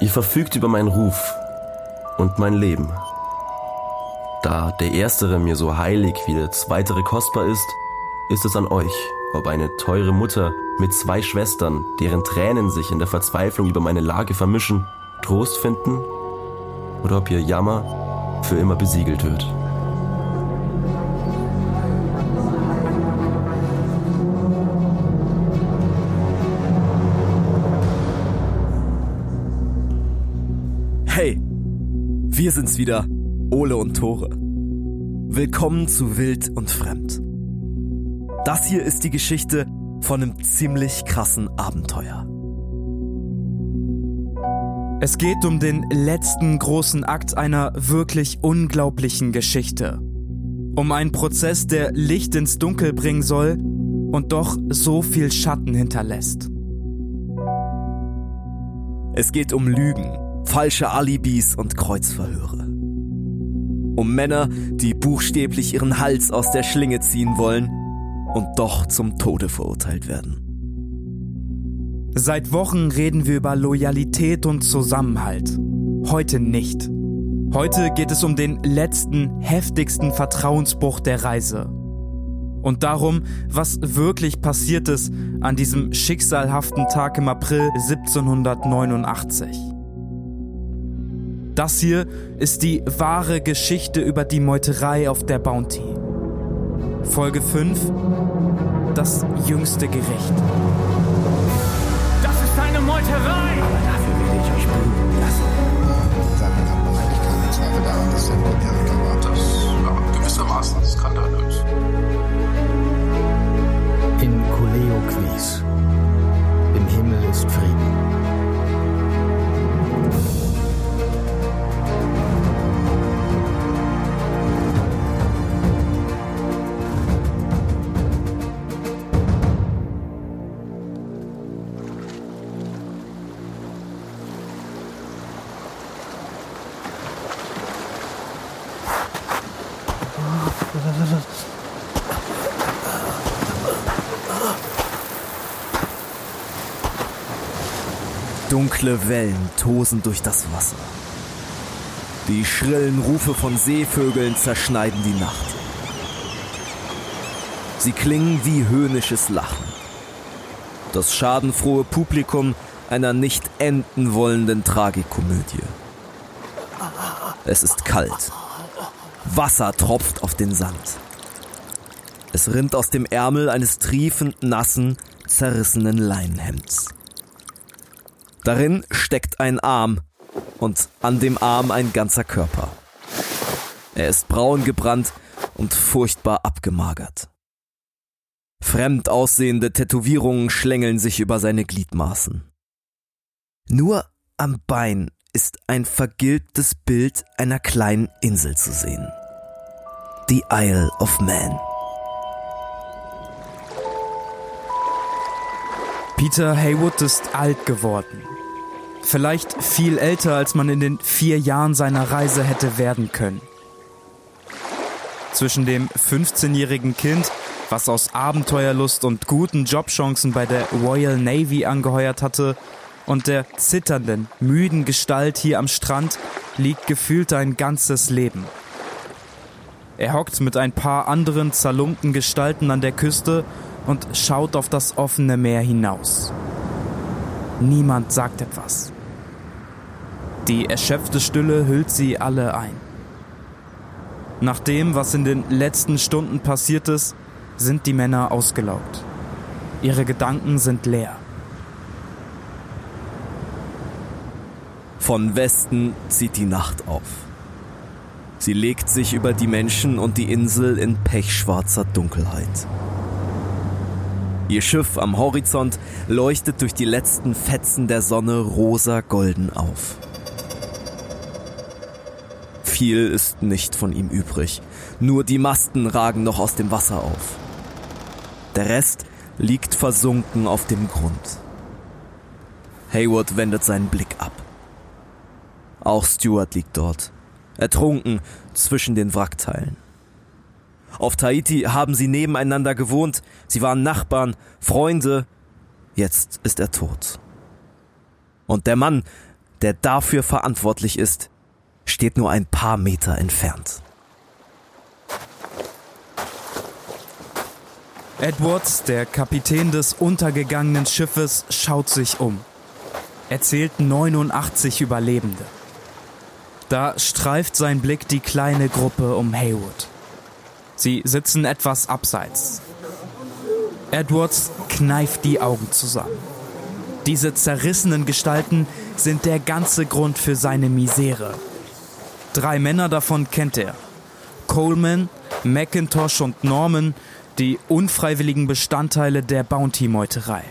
Ihr verfügt über meinen Ruf und mein Leben. Da der erstere mir so heilig wie der zweitere kostbar ist, ist es an euch, ob eine teure Mutter mit zwei Schwestern, deren Tränen sich in der Verzweiflung über meine Lage vermischen, Trost finden oder ob ihr Jammer für immer besiegelt wird. Sind's wieder, Ole und Tore. Willkommen zu Wild und Fremd. Das hier ist die Geschichte von einem ziemlich krassen Abenteuer. Es geht um den letzten großen Akt einer wirklich unglaublichen Geschichte. Um einen Prozess, der Licht ins Dunkel bringen soll und doch so viel Schatten hinterlässt. Es geht um Lügen, falsche Alibis und Kreuzverhöre. Um Männer, die buchstäblich ihren Hals aus der Schlinge ziehen wollen und doch zum Tode verurteilt werden. Seit Wochen reden wir über Loyalität und Zusammenhalt. Heute nicht. Heute geht es um den letzten, heftigsten Vertrauensbruch der Reise. Und darum, was wirklich passiert ist an diesem schicksalhaften Tag im April 1789. Das hier ist die wahre Geschichte über die Meuterei auf der Bounty. Folge 5 Das jüngste Gericht. Das ist eine Meuterei! Dafür werde ich euch bluten lassen. Damit hat man eigentlich keinen Zweifel daran, dass er ein Amerika war. Das ja, gewissermaßen skandalös. In Kuleo Quis. Im Himmel ist Frieden. Dunkle Wellen tosen durch das Wasser. Die schrillen Rufe von Seevögeln zerschneiden die Nacht. Sie klingen wie höhnisches Lachen. Das schadenfrohe Publikum einer nicht enden wollenden Tragikomödie. Es ist kalt. Wasser tropft auf den Sand. Es rinnt aus dem Ärmel eines triefend nassen, zerrissenen Leinenhemds. Darin steckt ein Arm und an dem Arm ein ganzer Körper. Er ist braun gebrannt und furchtbar abgemagert. Fremd aussehende Tätowierungen schlängeln sich über seine Gliedmaßen. Nur am Bein ist ein vergilbtes Bild einer kleinen Insel zu sehen. Die Isle of Man. Peter Haywood ist alt geworden. Vielleicht viel älter, als man in den vier Jahren seiner Reise hätte werden können. Zwischen dem 15-jährigen Kind, was aus Abenteuerlust und guten Jobchancen bei der Royal Navy angeheuert hatte, und der zitternden, müden Gestalt hier am Strand liegt gefühlt ein ganzes Leben. Er hockt mit ein paar anderen zerlumpten Gestalten an der Küste und schaut auf das offene Meer hinaus. Niemand sagt etwas. Die erschöpfte Stille hüllt sie alle ein. Nach dem, was in den letzten Stunden passiert ist, sind die Männer ausgelaugt. Ihre Gedanken sind leer. Von Westen zieht die Nacht auf. Sie legt sich über die Menschen und die Insel in pechschwarzer Dunkelheit. Ihr Schiff am Horizont leuchtet durch die letzten Fetzen der Sonne rosa-golden auf. Viel ist nicht von ihm übrig. Nur die Masten ragen noch aus dem Wasser auf. Der Rest liegt versunken auf dem Grund. Hayward wendet seinen Blick ab. Auch Stuart liegt dort, ertrunken zwischen den Wrackteilen. Auf Tahiti haben sie nebeneinander gewohnt, sie waren Nachbarn, Freunde, Jetzt ist er tot. Und der Mann, der dafür verantwortlich ist, steht nur ein paar Meter entfernt. Edwards, der Kapitän des untergegangenen Schiffes, schaut sich um. Er zählt 89 Überlebende. Da streift sein Blick die kleine Gruppe um Haywood. Sie sitzen etwas abseits. Edwards kneift die Augen zusammen. Diese zerrissenen Gestalten sind der ganze Grund für seine Misere. Drei Männer davon kennt er. Coleman, McIntosh und Norman, die unfreiwilligen Bestandteile der Bounty-Meuterei.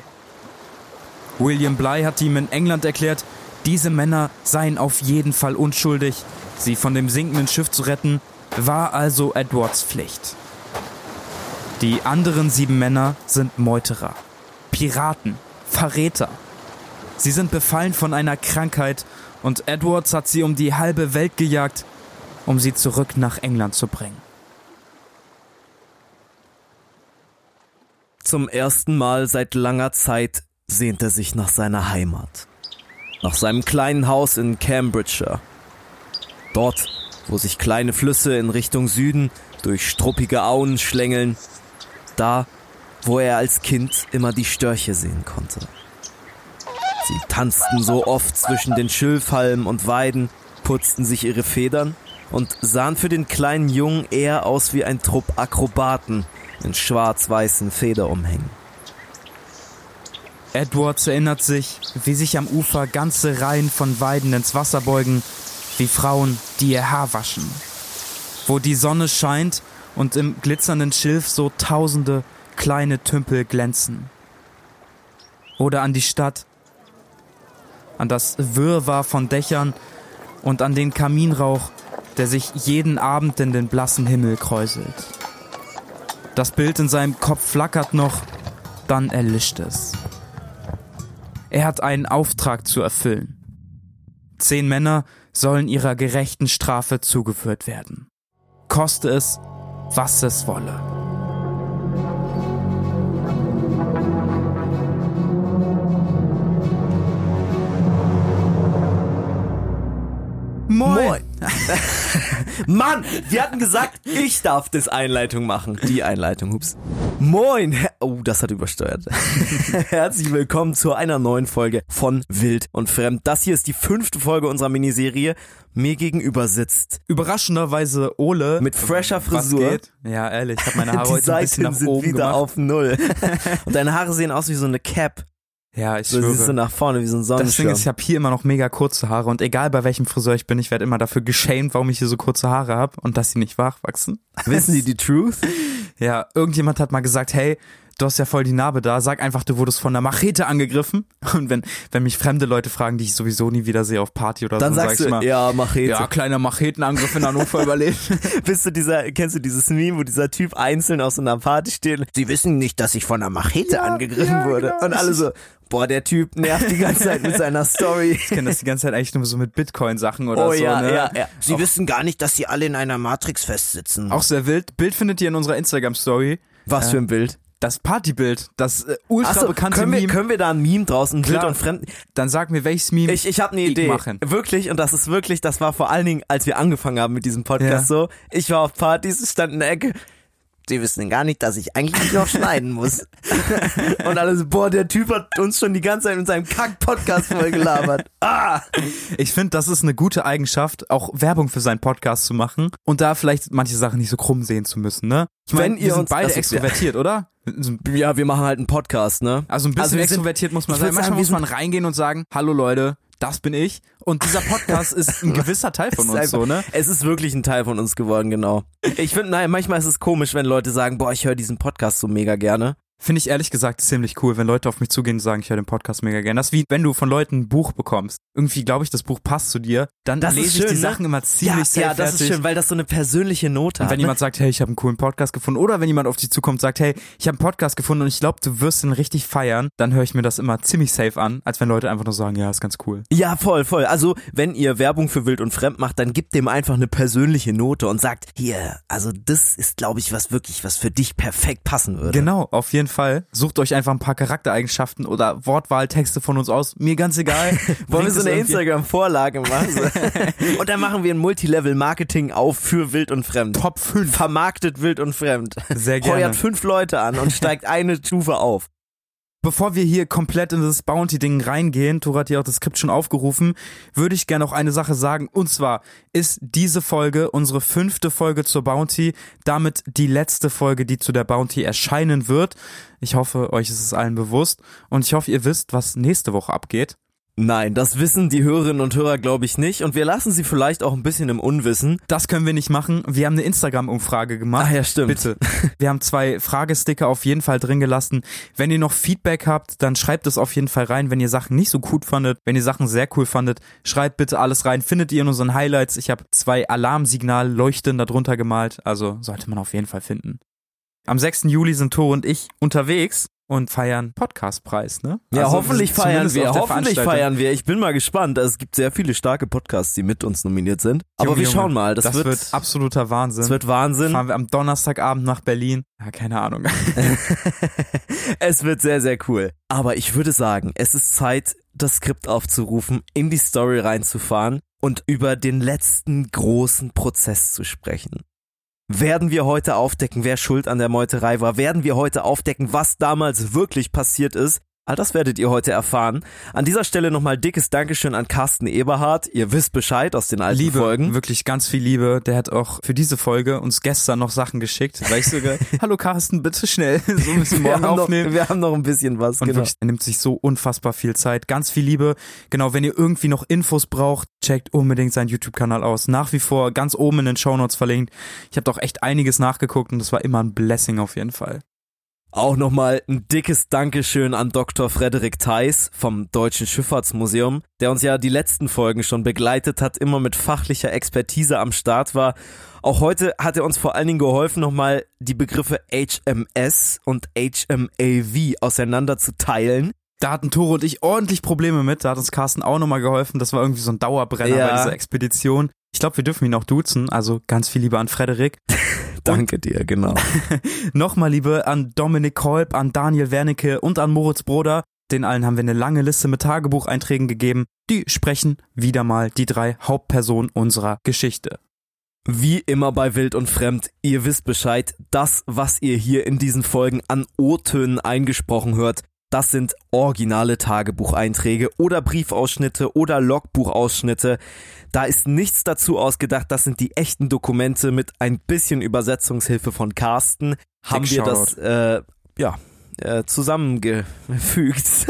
William Bly hat ihm in England erklärt, diese Männer seien auf jeden Fall unschuldig. Sie von dem sinkenden Schiff zu retten, war also Edwards Pflicht. Die anderen sieben Männer sind Meuterer, Piraten, Verräter. Sie sind befallen von einer Krankheit und Edwards hat sie um die halbe Welt gejagt, um sie zurück nach England zu bringen. Zum ersten Mal seit langer Zeit sehnt er sich nach seiner Heimat. Nach seinem kleinen Haus in Cambridgeshire. Dort, wo sich kleine Flüsse in Richtung Süden durch struppige Auen schlängeln. Da, wo er als Kind immer die Störche sehen konnte. Sie tanzten so oft zwischen den Schilfhalmen und Weiden, putzten sich ihre Federn und sahen für den kleinen Jungen eher aus wie ein Trupp Akrobaten in schwarz-weißen Federumhängen. Edwards erinnert sich, wie sich am Ufer ganze Reihen von Weiden ins Wasser beugen, wie Frauen, die ihr Haar waschen. Wo die Sonne scheint und im glitzernden Schilf so tausende kleine Tümpel glänzen. Oder an die Stadt, an das Wirrwarr von Dächern und an den Kaminrauch, der sich jeden Abend in den blassen Himmel kräuselt. Das Bild in seinem Kopf flackert noch, dann erlischt es. Er hat einen Auftrag zu erfüllen. Zehn Männer sollen ihrer gerechten Strafe zugeführt werden. Koste es, was es wolle. Moin! Mann, wir hatten gesagt, ich darf das Einleitung machen. Die Einleitung, hups. Moin! Oh, das hat übersteuert. Herzlich willkommen zu einer neuen Folge von Wild und Fremd. Das hier ist die fünfte Folge unserer Miniserie. Mir gegenüber sitzt Überraschenderweise Ole mit fresher Frisur. Ja, ehrlich, ich habe meine Haare die heute ein bisschen Seiten nach sind oben wieder gemacht. auf Null. Und deine Haare sehen aus wie so eine Cap. Ja, ich So siehst du schwöre. nach vorne wie so ein Sonnenschirm. ist, ich habe hier immer noch mega kurze Haare und egal bei welchem Friseur ich bin, ich werde immer dafür geschämt, warum ich hier so kurze Haare habe und dass sie nicht wachwachsen. Wissen die die Truth? Ja, irgendjemand hat mal gesagt, hey, du hast ja voll die Narbe da, sag einfach, du wurdest von einer Machete angegriffen. Und wenn, wenn mich fremde Leute fragen, die ich sowieso nie wieder sehe auf Party oder Dann so, sagst sag ich du, immer, ja, Machete. ja, kleiner Machetenangriff in Hannover überlebt. Bist du dieser, kennst du dieses Meme, wo dieser Typ einzeln auf so einer Party steht? Sie wissen nicht, dass ich von einer Machete angegriffen ja, wurde. genau. Und alle so, boah, der Typ nervt die ganze Zeit mit seiner Story. Ich kenne das die ganze Zeit eigentlich nur so mit Bitcoin-Sachen oder Oh so. ja, ne? ja, ja. Sie wissen gar nicht, dass sie alle in einer Matrix festsitzen. Auch sehr wild. Bild findet ihr in unserer Instagram-Story. Was für ein Bild. Das Partybild, das äh, ultra Achso, bekannte können wir, Meme. können wir da ein Meme draußen, wild Klar. und fremd? Dann sag mir, welches Meme Ich, ich habe eine Idee. machen. Wirklich, und das ist wirklich, das war vor allen Dingen, als wir angefangen haben mit diesem Podcast so. Ich war auf Partys, stand in der Ecke. Sie wissen gar nicht, dass ich eigentlich noch schneiden muss. und alle so, boah, der Typ hat uns schon die ganze Zeit mit seinem Kack-Podcast voll gelabert. Ah! Ich finde, das ist eine gute Eigenschaft, auch Werbung für seinen Podcast zu machen und da vielleicht manche Sachen nicht so krumm sehen zu müssen, ne? Ich Wenn meine, ihr wir sind beide extrovertiert, oder? So- Ja, wir machen halt einen Podcast, ne? Also ein bisschen Also wir sind- extrovertiert muss man sein. Manchmal sagen, muss man reingehen und sagen, hallo Leute, das bin ich. Und dieser Podcast ist ein gewisser Teil von uns, einfach- so, ne? Es ist wirklich ein Teil von uns geworden, genau. Ich finde, nein, manchmal ist es komisch, wenn Leute sagen, boah, ich höre diesen Podcast so mega gerne. Finde ich ehrlich gesagt ziemlich cool, wenn Leute auf mich zugehen und sagen, ich höre den Podcast mega gern. Das ist wie, wenn du von Leuten ein Buch bekommst. Irgendwie glaube ich, das Buch passt zu dir. Dann Das ist lese ich schön, die ne? Sachen immer ziemlich ja, ja, das ist schön, weil das so eine persönliche Note Und hat. wenn ne? jemand sagt, hey, ich habe einen coolen Podcast gefunden, oder wenn jemand auf dich zukommt und sagt, hey, ich habe einen Podcast gefunden und ich glaube, du wirst ihn richtig feiern, dann höre ich mir das immer ziemlich safe an, als wenn Leute einfach nur sagen, ja, ist ganz cool. Ja, voll, voll. Also, wenn ihr Werbung für Wild und Fremd macht, dann gebt dem einfach eine persönliche Note und sagt, hier, also das ist, glaube ich, was wirklich, was für dich perfekt passen würde. Genau, auf jeden Fall. Sucht euch einfach ein paar Charaktereigenschaften oder Wortwahltexte von uns aus. Mir ganz egal. Wollen wir so es eine Instagram-Vorlage machen? Und dann machen wir ein Multilevel-Marketing auf für Wild und Fremd. Top 5. Vermarktet Wild und Fremd. Sehr gerne. Heuert fünf Leute an und steigt eine Stufe auf. Bevor wir hier komplett in das Bounty-Ding reingehen, Tora hat ja auch das Skript schon aufgerufen, würde ich gerne noch eine Sache sagen. Und zwar ist diese Folge unsere fünfte Folge zur Bounty, damit die letzte Folge, die zu der Bounty erscheinen wird. Ich hoffe, euch ist es allen bewusst und ich hoffe, ihr wisst, was nächste Woche abgeht. Nein, das wissen die Hörerinnen und Hörer, glaube ich, nicht. Und wir lassen sie vielleicht auch ein bisschen im Unwissen. Das können wir nicht machen. Wir haben eine Instagram-Umfrage gemacht. Ach ja, stimmt. Bitte. Wir haben zwei Fragesticker auf jeden Fall drin gelassen. Wenn ihr noch Feedback habt, dann schreibt es auf jeden Fall rein. Wenn ihr Sachen nicht so gut fandet, wenn ihr Sachen sehr cool fandet, schreibt bitte alles rein. Findet ihr in unseren Highlights. Ich habe zwei Alarmsignal-Leuchten darunter gemalt. Also sollte man auf jeden Fall finden. Am 6. Juli sind Tore und ich unterwegs und feiern Podcastpreis, ne? Ja, Also hoffentlich feiern wir. Hoffentlich feiern wir. Ich bin mal gespannt. Es gibt sehr viele starke Podcasts, die mit uns nominiert sind. Aber Junge, wir Junge, schauen mal. Das, Das, wird, wird, absoluter Wahnsinn. das wird Wahnsinn. Fahren wir am Donnerstagabend nach Berlin. Ja, keine Ahnung. es wird sehr, sehr cool. Aber ich würde sagen, es ist Zeit, das Skript aufzurufen, in die Story reinzufahren und über den letzten großen Prozess zu sprechen. Werden wir heute aufdecken, wer schuld an der Meuterei war? Werden wir heute aufdecken, was damals wirklich passiert ist? All das werdet ihr heute erfahren. An dieser Stelle nochmal dickes Dankeschön an Carsten Eberhardt. Ihr wisst Bescheid aus den alten Liebe, Folgen. wirklich ganz viel Liebe. Der hat auch für diese Folge uns gestern noch Sachen geschickt. Weil ich sogar, hallo Carsten, bitte schnell, so müssen wir morgen haben, noch, aufnehmen. wir haben noch ein bisschen was, Und genau. wirklich, er nimmt sich so unfassbar viel Zeit. Ganz viel Liebe. Genau, wenn ihr irgendwie noch Infos braucht, checkt unbedingt seinen YouTube-Kanal aus. Nach wie vor ganz oben in den Shownotes verlinkt. Ich habe doch echt einiges nachgeguckt und das war immer ein Blessing auf jeden Fall. Auch nochmal ein dickes Dankeschön an Dr. Frederik Theis vom Deutschen Schifffahrtsmuseum, der uns ja die letzten Folgen schon begleitet hat, immer mit fachlicher Expertise am Start war. Auch heute hat er uns vor allen Dingen geholfen, nochmal die Begriffe HMS und HMAV auseinander zu teilen. Da hatten Tore und ich ordentlich Probleme mit. Da hat uns Carsten auch nochmal geholfen. Das war irgendwie so ein Dauerbrenner Ja. bei dieser Expedition. Ich glaube, wir dürfen ihn auch duzen. Also ganz viel Liebe an Frederik. Danke dir, genau. Nochmal Liebe an Dominik Kolb, an Daniel Wernicke und an Moritz Broder. Den allen haben wir eine lange Liste mit Tagebucheinträgen gegeben. Die sprechen wieder mal die drei Hauptpersonen unserer Geschichte. Wie immer bei Wild und Fremd, ihr wisst Bescheid, das, was ihr hier in diesen Folgen an O-Tönen eingesprochen hört, das sind originale Tagebucheinträge oder Briefausschnitte oder Logbuchausschnitte. Da ist nichts dazu ausgedacht, das sind die echten Dokumente mit ein bisschen Übersetzungshilfe von Carsten. Haben wir das, äh, ja, äh, zusammengefügt.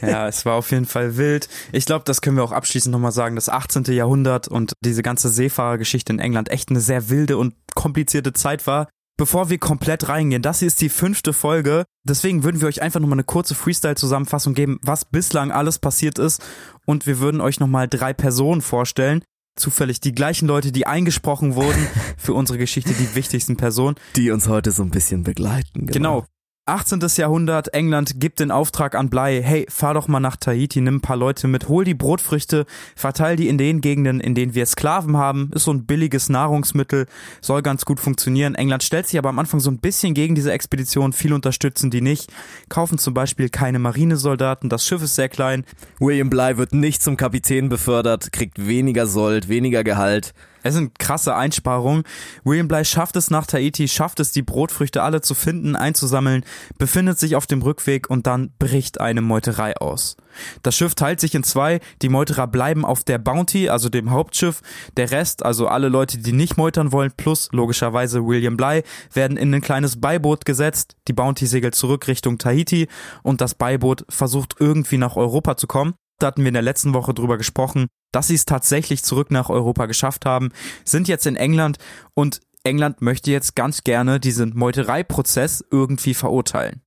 Ja, es war auf jeden Fall wild. Ich glaube, das können wir auch abschließend nochmal sagen. Das 18. Jahrhundert und diese ganze Seefahrergeschichte in England echt eine sehr wilde und komplizierte Zeit war. Bevor wir komplett reingehen, das hier ist die fünfte Folge. Deswegen würden wir euch einfach nochmal eine kurze Freestyle-Zusammenfassung geben, was bislang alles passiert ist. Und wir würden euch nochmal drei Personen vorstellen. Zufällig die gleichen Leute, die eingesprochen wurden für unsere Geschichte, die wichtigsten Personen. die uns heute so ein bisschen begleiten. Genau. 18. Jahrhundert, England gibt den Auftrag an Bly, hey, fahr doch mal nach Tahiti, nimm ein paar Leute mit, hol die Brotfrüchte, verteil die in den Gegenden, in denen wir Sklaven haben, ist so ein billiges Nahrungsmittel, soll ganz gut funktionieren. England stellt sich aber am Anfang so ein bisschen gegen diese Expedition, viel unterstützen die nicht, kaufen zum Beispiel keine Marinesoldaten, das Schiff ist sehr klein, William Bly wird nicht zum Kapitän befördert, kriegt weniger Sold, weniger Gehalt. Es sind krasse Einsparungen. William Bly schafft es nach Tahiti, schafft es, die Brotfrüchte alle zu finden, einzusammeln, befindet sich auf dem Rückweg und dann bricht eine Meuterei aus. Das Schiff teilt sich in zwei, die Meuterer bleiben auf der Bounty, also dem Hauptschiff, der Rest, also alle Leute, die nicht meutern wollen, plus logischerweise William Bly, werden in ein kleines Beiboot gesetzt, die Bounty segelt zurück Richtung Tahiti und das Beiboot versucht irgendwie nach Europa zu kommen. Da hatten wir in der letzten Woche drüber gesprochen, dass sie es tatsächlich zurück nach Europa geschafft haben, sind jetzt in England und England möchte jetzt ganz gerne diesen Meutereiprozess irgendwie verurteilen.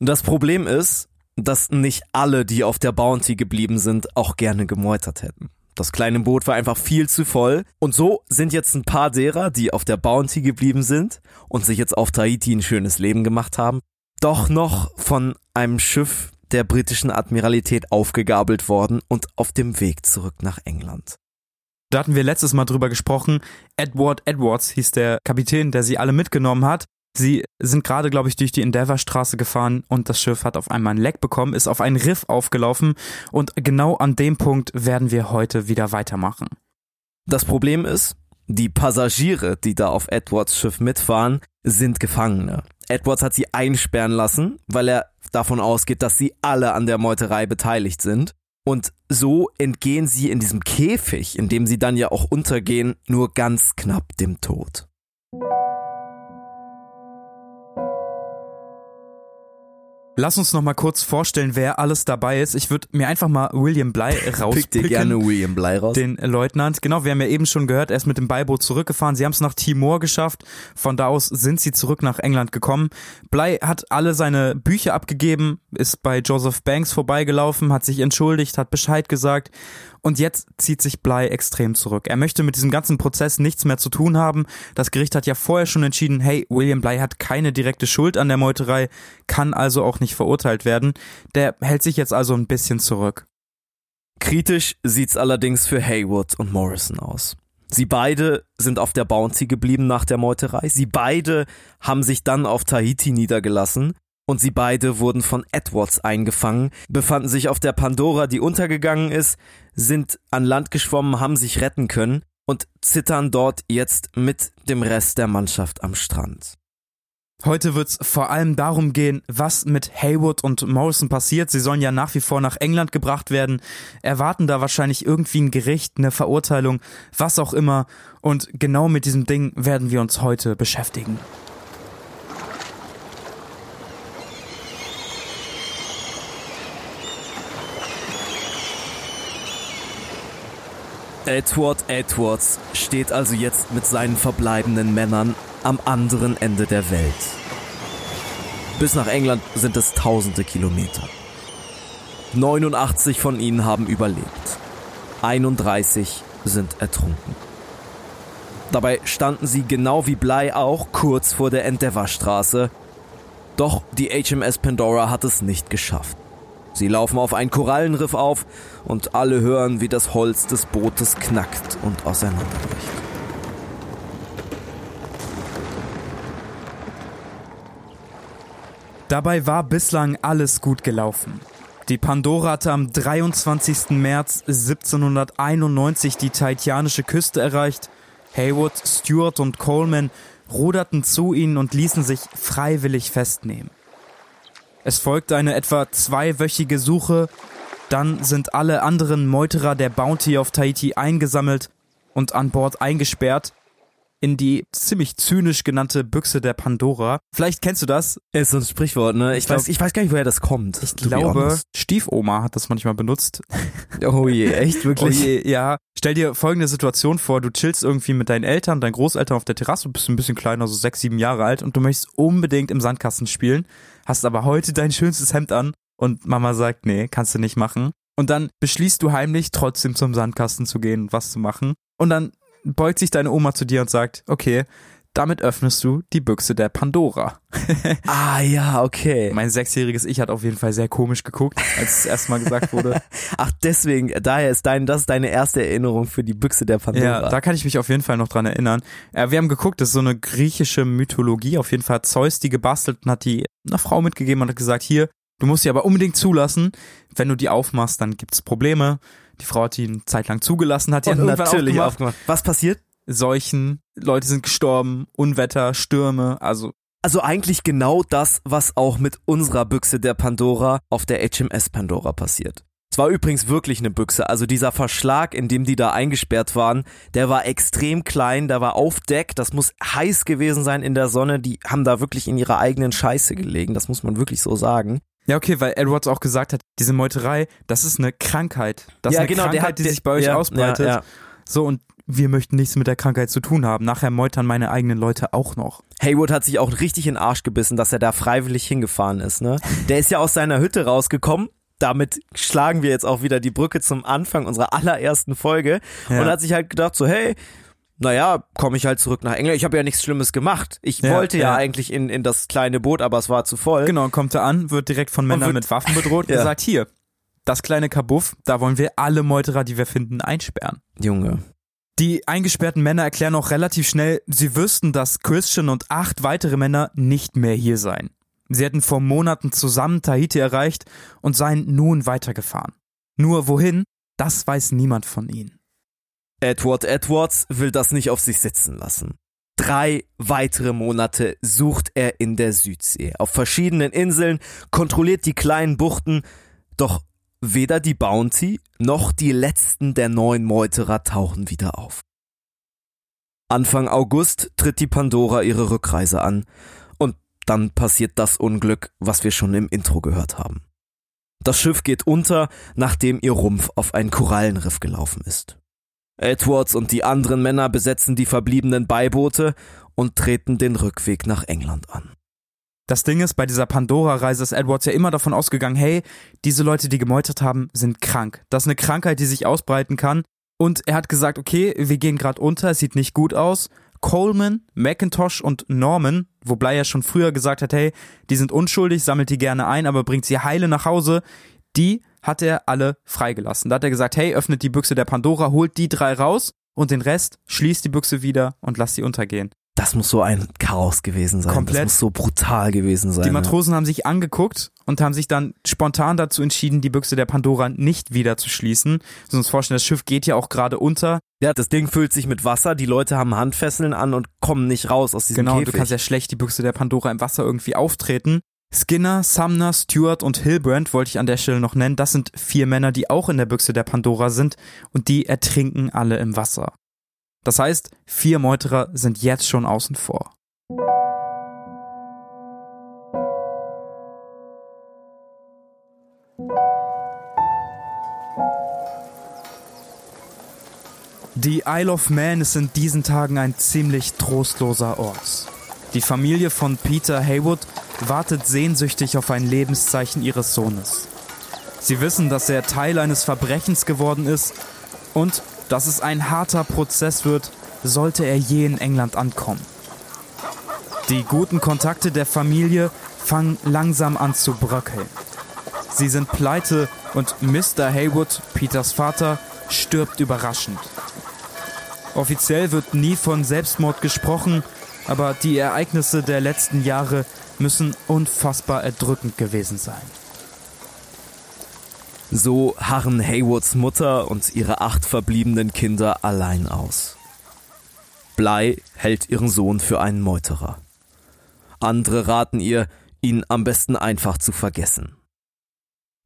Das Problem ist, dass nicht alle, die auf der Bounty geblieben sind, auch gerne gemeutert hätten. Das kleine Boot war einfach viel zu voll. Und so sind jetzt ein paar derer, die auf der Bounty geblieben sind und sich jetzt auf Tahiti ein schönes Leben gemacht haben, doch noch von einem Schiff der britischen Admiralität aufgegabelt worden und auf dem Weg zurück nach England. Da hatten wir letztes Mal drüber gesprochen. Edward Edwards hieß der Kapitän, der sie alle mitgenommen hat. Sie sind gerade, glaube ich, durch die Endeavour-Straße gefahren und das Schiff hat auf einmal ein Leck bekommen, ist auf einen Riff aufgelaufen und genau an dem Punkt werden wir heute wieder weitermachen. Das Problem ist, die Passagiere, die da auf Edwards Schiff mitfahren, sind Gefangene. Edwards hat sie einsperren lassen, weil er davon ausgeht, dass sie alle an der Meuterei beteiligt sind. Und so entgehen sie in diesem Käfig, in dem sie dann ja auch untergehen, nur ganz knapp dem Tod. Lass uns noch mal kurz vorstellen, wer alles dabei ist. Ich würde mir einfach mal William Bly Pick dir rauspicken. gerne William Bly raus. Den Leutnant. Genau, wir haben ja eben schon gehört, er ist mit dem Beiboot zurückgefahren. Sie haben es nach Timor geschafft. Von da aus sind sie zurück nach England gekommen. Bly hat alle seine Bücher abgegeben, ist bei Joseph Banks vorbeigelaufen, hat sich entschuldigt, hat Bescheid gesagt. Und jetzt zieht sich Bly extrem zurück. Er möchte mit diesem ganzen Prozess nichts mehr zu tun haben. Das Gericht hat ja vorher schon entschieden, hey, William Bly hat keine direkte Schuld an der Meuterei, kann also auch nicht verurteilt werden. Der hält sich jetzt also ein bisschen zurück. Kritisch sieht's allerdings für Haywood und Morrison aus. Sie beide sind auf der Bounty geblieben nach der Meuterei. Sie beide haben sich dann auf Tahiti niedergelassen. Und sie beide wurden von Edwards eingefangen, befanden sich auf der Pandora, die untergegangen ist, sind an Land geschwommen, haben sich retten können und zittern dort jetzt mit dem Rest der Mannschaft am Strand. Heute wird's vor allem darum gehen, was mit Haywood und Morrison passiert. Sie sollen ja nach wie vor nach England gebracht werden, erwarten da wahrscheinlich irgendwie ein Gericht, eine Verurteilung, was auch immer. Und genau mit diesem Ding werden wir uns heute beschäftigen. Edward Edwards steht also jetzt mit seinen verbleibenden Männern am anderen Ende der Welt. Bis nach England sind es tausende Kilometer. 89 von ihnen haben überlebt. 31 sind ertrunken. Dabei standen sie genau wie Bly auch kurz vor der Endeavour-Straße. Doch die HMS Pandora hat es nicht geschafft. Sie laufen auf ein Korallenriff auf und alle hören, wie das Holz des Bootes knackt und auseinanderbricht. Dabei war bislang alles gut gelaufen. Die Pandora hatte am 23. März 1791 die tahitianische Küste erreicht. Haywood, Stewart und Coleman ruderten zu ihnen und ließen sich freiwillig festnehmen. Es folgte eine etwa zweiwöchige Suche, dann sind alle anderen Meuterer der Bounty auf Tahiti eingesammelt und an Bord eingesperrt in die ziemlich zynisch genannte Büchse der Pandora. Vielleicht kennst du das. Ist so ein Sprichwort, ne? Ich, Ich glaub- weiß, ich weiß gar nicht, woher das kommt. Ich glaube. Stiefoma hat das manchmal benutzt. Oh je, echt Oh wirklich? je, ja. Stell dir folgende Situation vor, du chillst irgendwie mit deinen Eltern, deinen Großeltern auf der Terrasse, du bist ein bisschen kleiner, so sechs, sieben Jahre alt und du möchtest unbedingt im Sandkasten spielen, hast aber heute dein schönstes Hemd an und Mama sagt, nee, kannst du nicht machen. Und dann beschließt du heimlich trotzdem zum Sandkasten zu gehen und was zu machen. Und dann beugt sich deine Oma zu dir und sagt, okay, damit öffnest du die Büchse der Pandora. Ah ja, okay. Mein sechsjähriges Ich hat auf jeden Fall sehr komisch geguckt, als es erstmal gesagt wurde. Ach, deswegen, daher ist dein, das ist deine erste Erinnerung für die Büchse der Pandora. Ja, da kann ich mich auf jeden Fall noch dran erinnern. Äh, wir haben geguckt, das ist so eine griechische Mythologie. Auf jeden Fall hat Zeus die gebastelt und hat die einer Frau mitgegeben und hat gesagt, hier, du musst die aber unbedingt zulassen. Wenn du die aufmachst, dann gibt's Probleme. Die Frau hat die eine Zeit lang zugelassen, hat die und irgendwann natürlich aufgemacht. aufgemacht. Was passiert? Seuchen, Leute sind gestorben, Unwetter, Stürme, also Also eigentlich genau das, was auch mit unserer Büchse der Pandora auf der HMS Pandora passiert. Es war übrigens wirklich eine Büchse, also dieser Verschlag, in dem die da eingesperrt waren, der war extrem klein, der war auf Deck, das muss heiß gewesen sein in der Sonne, die haben da wirklich in ihrer eigenen Scheiße gelegen, das muss man wirklich so sagen. Ja, okay, weil Edwards auch gesagt hat, diese Meuterei, das ist eine Krankheit. Das ist eine Krankheit, genau, der hat- die sich bei euch ja, ausbreitet. Ja, ja. So, und wir möchten nichts mit der Krankheit zu tun haben. Nachher meutern meine eigenen Leute auch noch. Haywood hat sich auch richtig in den Arsch gebissen, dass er da freiwillig hingefahren ist, ne? Der ist ja aus seiner Hütte rausgekommen. Damit schlagen wir jetzt auch wieder die Brücke zum Anfang unserer allerersten Folge Ja. und hat sich halt gedacht so, hey, naja, komme ich halt zurück nach England. Ich habe ja nichts Schlimmes gemacht. Ich Ja, wollte ja, ja. eigentlich in, in das kleine Boot, aber es war zu voll. Genau, kommt er an, wird direkt von Männern mit Waffen bedroht Ja. und sagt, hier, das kleine Kabuff, da wollen wir alle Meuterer, die wir finden, einsperren. Junge. Die eingesperrten Männer erklären auch relativ schnell, sie wüssten, dass Christian und acht weitere Männer nicht mehr hier seien. Sie hätten vor Monaten zusammen Tahiti erreicht und seien nun weitergefahren. Nur wohin, das weiß niemand von ihnen. Edward Edwards will das nicht auf sich sitzen lassen. Drei weitere Monate sucht er in der Südsee, auf verschiedenen Inseln, kontrolliert die kleinen Buchten, doch weder die Bounty noch die letzten der neun Meuterer tauchen wieder auf. Anfang August tritt die Pandora ihre Rückreise an und dann passiert das Unglück, was wir schon im Intro gehört haben. Das Schiff geht unter, nachdem ihr Rumpf auf ein Korallenriff gelaufen ist. Edwards und die anderen Männer besetzen die verbliebenen Beiboote und treten den Rückweg nach England an. Das Ding ist, bei dieser Pandora-Reise ist Edwards ja immer davon ausgegangen, hey, diese Leute, die gemeutert haben, sind krank. Das ist eine Krankheit, die sich ausbreiten kann. Und er hat gesagt, okay, wir gehen gerade unter, es sieht nicht gut aus. Coleman, McIntosh und Norman, wobei er schon früher gesagt hat, hey, die sind unschuldig, sammelt die gerne ein, aber bringt sie heile nach Hause, die hat er alle freigelassen. Da hat er gesagt, hey, öffnet die Büchse der Pandora, holt die drei raus und den Rest schließt die Büchse wieder und lasst sie untergehen. Das muss so ein Chaos gewesen sein. Komplett. Das muss so brutal gewesen sein. Die Matrosen haben sich angeguckt und haben sich dann spontan dazu entschieden, die Büchse der Pandora nicht wieder zu schließen. Wir müssen uns vorstellen, das Schiff geht ja auch gerade unter. Ja, das Ding füllt sich mit Wasser, die Leute haben Handfesseln an und kommen nicht raus aus diesem Genau, Käfig. du kannst ja schlecht die Büchse der Pandora im Wasser irgendwie auftreten. Skinner, Sumner, Stewart und Hilbrand wollte ich an der Stelle noch nennen. Das sind vier Männer, die auch in der Büchse der Pandora sind und die ertrinken alle im Wasser. Das heißt, vier Meuterer sind jetzt schon außen vor. Die Isle of Man ist in diesen Tagen ein ziemlich trostloser Ort. Die Familie von Peter Haywood wartet sehnsüchtig auf ein Lebenszeichen ihres Sohnes. Sie wissen, dass er Teil eines Verbrechens geworden ist und dass es ein harter Prozess wird, sollte er je in England ankommen. Die guten Kontakte der Familie fangen langsam an zu bröckeln. Sie sind pleite und Mr. Haywood, Peters Vater, stirbt überraschend. Offiziell wird nie von Selbstmord gesprochen, aber die Ereignisse der letzten Jahre müssen unfassbar erdrückend gewesen sein. So harren Haywoods Mutter und ihre acht verbliebenen Kinder allein aus. Bly hält ihren Sohn für einen Meuterer. Andere raten ihr, ihn am besten einfach zu vergessen.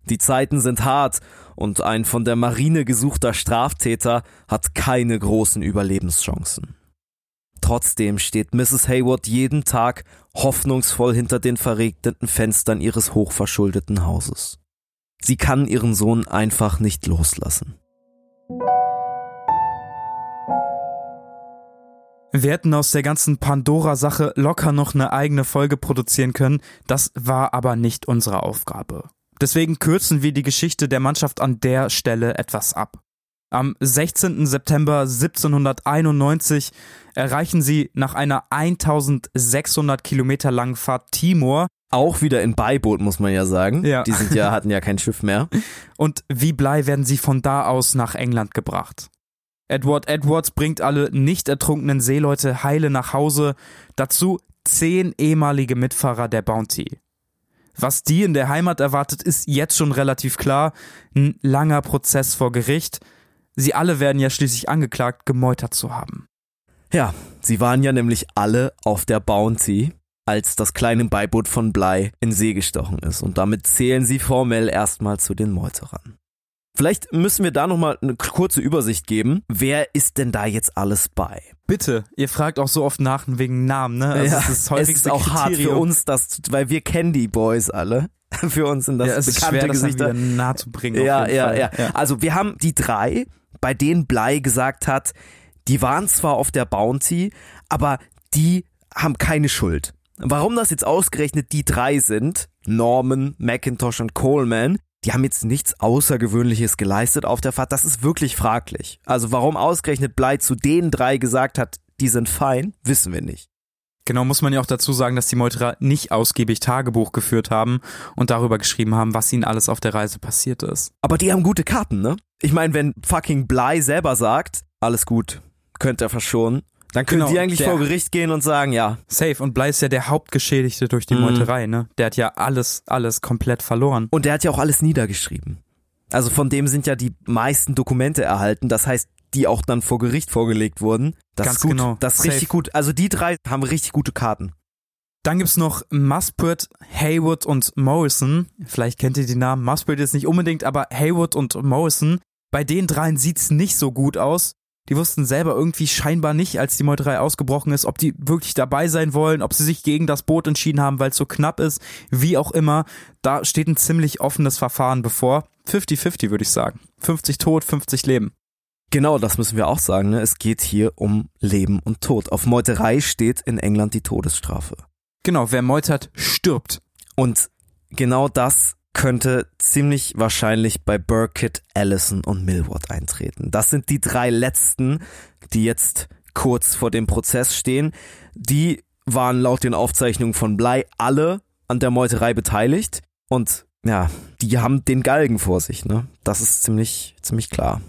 Die Zeiten sind hart und ein von der Marine gesuchter Straftäter hat keine großen Überlebenschancen. Trotzdem steht Mrs. Hayward jeden Tag hoffnungsvoll hinter den verregneten Fenstern ihres hochverschuldeten Hauses. Sie kann ihren Sohn einfach nicht loslassen. Wir hätten aus der ganzen Pandora-Sache locker noch eine eigene Folge produzieren können, das war aber nicht unsere Aufgabe. Deswegen kürzen wir die Geschichte der Mannschaft an der Stelle etwas ab. Am 16. September 1791 erreichen sie nach einer 1600 Kilometer langen Fahrt Timor Auch wieder in Beiboot, muss man ja sagen. Ja. Die sind ja, hatten ja kein Schiff mehr. und wie Blei werden sie von da aus nach England gebracht. Edward Edwards bringt alle nicht ertrunkenen Seeleute heile nach Hause, dazu zehn ehemalige Mitfahrer der Bounty. Was die in der Heimat erwartet, ist jetzt schon relativ klar. Ein langer Prozess vor Gericht. Sie alle werden ja schließlich angeklagt, gemeutert zu haben. Ja, sie waren ja nämlich alle auf der Bounty, als das kleine Beiboot von Blei in See gestochen ist. Und damit zählen sie formell erstmal zu den Meuterern. Vielleicht müssen wir da nochmal eine kurze Übersicht geben. Wer ist denn da jetzt alles bei? Bitte, ihr fragt auch so oft nach wegen Namen, ne? Also das ist das es ist auch hart für Kriterium. uns, das, weil wir kennen die Boys alle. Für uns sind das ja, es ist bekannte schwer, das dann Gesichter. wieder nahe zu bringen. Ja, ja, Fall. ja, Also wir haben die drei, bei denen Blei gesagt hat, die waren zwar auf der Bounty, aber die haben keine Schuld. Warum das jetzt ausgerechnet die drei sind, Norman, McIntosh und Coleman, die haben jetzt nichts Außergewöhnliches geleistet auf der Fahrt, das ist wirklich fraglich. Also warum ausgerechnet Blei zu den drei gesagt hat, die sind fein, wissen wir nicht. Genau, muss man ja auch dazu sagen, dass die Meuterer nicht ausgiebig Tagebuch geführt haben und darüber geschrieben haben, was ihnen alles auf der Reise passiert ist. Aber die haben gute Karten, ne? Ich meine, wenn fucking Blei selber sagt, alles gut, könnte er verschonen. Dann können Genau, die eigentlich vor Gericht gehen und sagen, ja, Safe. Und Bly ist ja der Hauptgeschädigte durch die Mhm. Meuterei, ne? Der hat ja alles, alles komplett verloren. Und der hat ja auch alles niedergeschrieben. Also von dem sind ja die meisten Dokumente erhalten. Das heißt, die auch dann vor Gericht vorgelegt wurden. Das Ganz ist gut. genau. Das ist Safe. richtig gut. Also die drei haben richtig gute Karten. Dann gibt's noch Muspratt, Haywood und Morrison. Vielleicht kennt ihr die Namen. Muspratt jetzt nicht unbedingt, aber Haywood und Morrison. Bei den dreien sieht's nicht so gut aus. Die wussten selber irgendwie scheinbar nicht, als die Meuterei ausgebrochen ist, ob die wirklich dabei sein wollen, ob sie sich gegen das Boot entschieden haben, weil es so knapp ist, wie auch immer. Da steht ein ziemlich offenes Verfahren bevor. 50-50 würde ich sagen. 50 tot, 50 Leben. Genau, das müssen wir auch sagen. Ne? Es geht hier um Leben und Tod. Auf Meuterei steht in England die Todesstrafe. Genau, wer meutert, stirbt. Und genau das könnte ziemlich wahrscheinlich bei Burkitt, Allison und Millward eintreten. Das sind die drei letzten, die jetzt kurz vor dem Prozess stehen. Die waren laut den Aufzeichnungen von Bly alle an der Meuterei beteiligt und ja, die haben den Galgen vor sich, ne? Das ist ziemlich, ziemlich klar.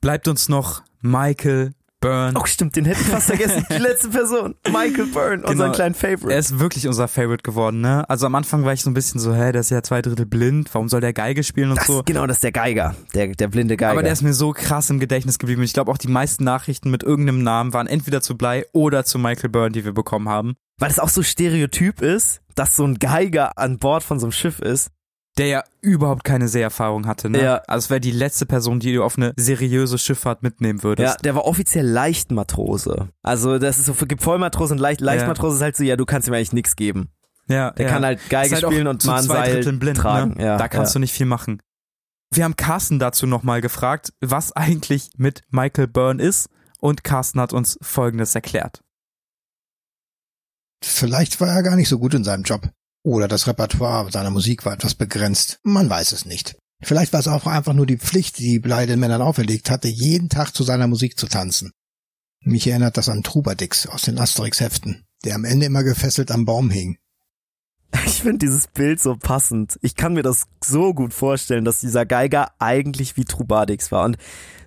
Bleibt uns noch Michael Byrne. Oh, stimmt, den hätte ich fast vergessen. Die letzte Person. Michael Byrne, unseren Genau. kleinen Favorite. Er ist wirklich unser Favorite geworden, ne? Also am Anfang war ich so ein bisschen so, hä, der ist ja zwei Drittel blind, warum soll der Geige spielen und das, so. Genau, das ist der Geiger. Der, der blinde Geiger. Aber der ist mir so krass im Gedächtnis geblieben. Ich glaube auch die meisten Nachrichten mit irgendeinem Namen waren entweder zu Bly oder zu Michael Byrne, die wir bekommen haben. Weil es auch so stereotyp ist, dass so ein Geiger an Bord von so einem Schiff ist. Der ja überhaupt keine Seeerfahrung hatte, ne? Ja. Also es wäre die letzte Person, die du auf eine seriöse Schifffahrt mitnehmen Ja, würdest. der war offiziell Leichtmatrose. Also das ist so, für gibt Vollmatrose und Leicht, Leichtmatrose ist halt so, ja, du kannst ihm eigentlich nichts geben. Ja, Der ja. kann halt Geige halt spielen und mal Seil Dritteln blind, tragen. Ne? Ja, da kannst ja. du nicht viel machen. Wir haben Carsten dazu nochmal gefragt, was eigentlich mit Michael Byrne ist und Carsten hat uns Folgendes erklärt. Vielleicht war er gar nicht so gut in seinem Job. Oder das Repertoire seiner Musik war etwas begrenzt. Man weiß es nicht. Vielleicht war es auch einfach nur die Pflicht, die Blei den Männern auferlegt hatte, jeden Tag zu seiner Musik zu tanzen. Mich erinnert das an Trubadix aus den Asterix-Heften, der am Ende immer gefesselt am Baum hing. Ich finde dieses Bild so passend. Ich kann mir das so gut vorstellen, dass dieser Geiger eigentlich wie Trubadix war. Und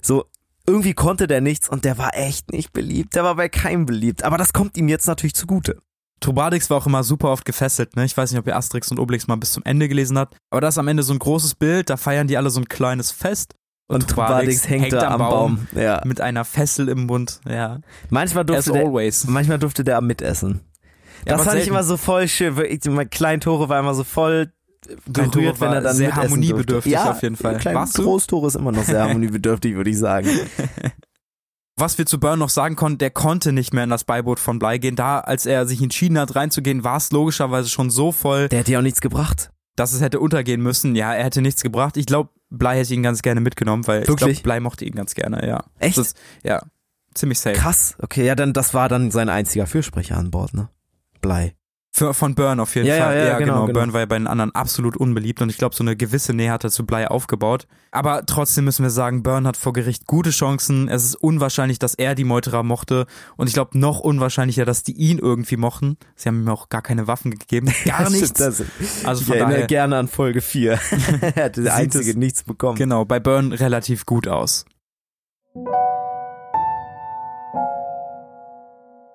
so irgendwie konnte der nichts und der war echt nicht beliebt. Der war bei keinem beliebt. Aber das kommt ihm jetzt natürlich zugute. Trubadix war auch immer super oft gefesselt, ne? Ich weiß nicht, ob ihr Asterix und Obelix mal bis zum Ende gelesen habt, aber da ist am Ende so ein großes Bild, da feiern die alle so ein kleines Fest Und, Trubadix hängt, da am Baum. Ja. mit einer Fessel im Mund, ja. Manchmal As durfte der, always. manchmal durfte der mitessen. Ja, Das fand ich immer so voll schön. Kleintore war immer so voll Tore wenn er dann sehr mitessen harmoniebedürftig durfte. ja, auf jeden Fall. Klein Warst du? Großtore ist immer noch sehr harmoniebedürftig, würde ich sagen. Was wir zu Byrne noch sagen konnten, der konnte nicht mehr in das Beiboot von Blei gehen. Da, als er sich entschieden hat, reinzugehen, war es logischerweise schon so voll, Der hätte ja auch nichts gebracht. dass es hätte untergehen müssen. Ja, er hätte nichts gebracht. Ich glaube, Blei hätte ihn ganz gerne mitgenommen, weil ich Wirklich? glaube, Blei mochte ihn ganz gerne, ja. Echt? Das ist, ja, ziemlich safe. Krass. Okay, ja, dann das war dann sein einziger Fürsprecher an Bord, ne? Blei. Für, von Burn auf jeden Ja, ja, Fall. ja, genau, genau. Burn war ja bei den anderen absolut unbeliebt und ich glaube, so eine gewisse Nähe hat er zu Blei aufgebaut. Aber trotzdem müssen wir sagen, Burn hat vor Gericht gute Chancen. Es ist unwahrscheinlich, dass er die Meuterer mochte und ich glaube, noch unwahrscheinlicher, dass die ihn irgendwie mochten. Sie haben ihm auch gar keine Waffen gegeben. Gar Ja, nichts. das- Also Ich von erinnere daher, gerne an Folge 4. er hatte der einzige es- nichts bekommen. genau, bei Burn relativ gut aus.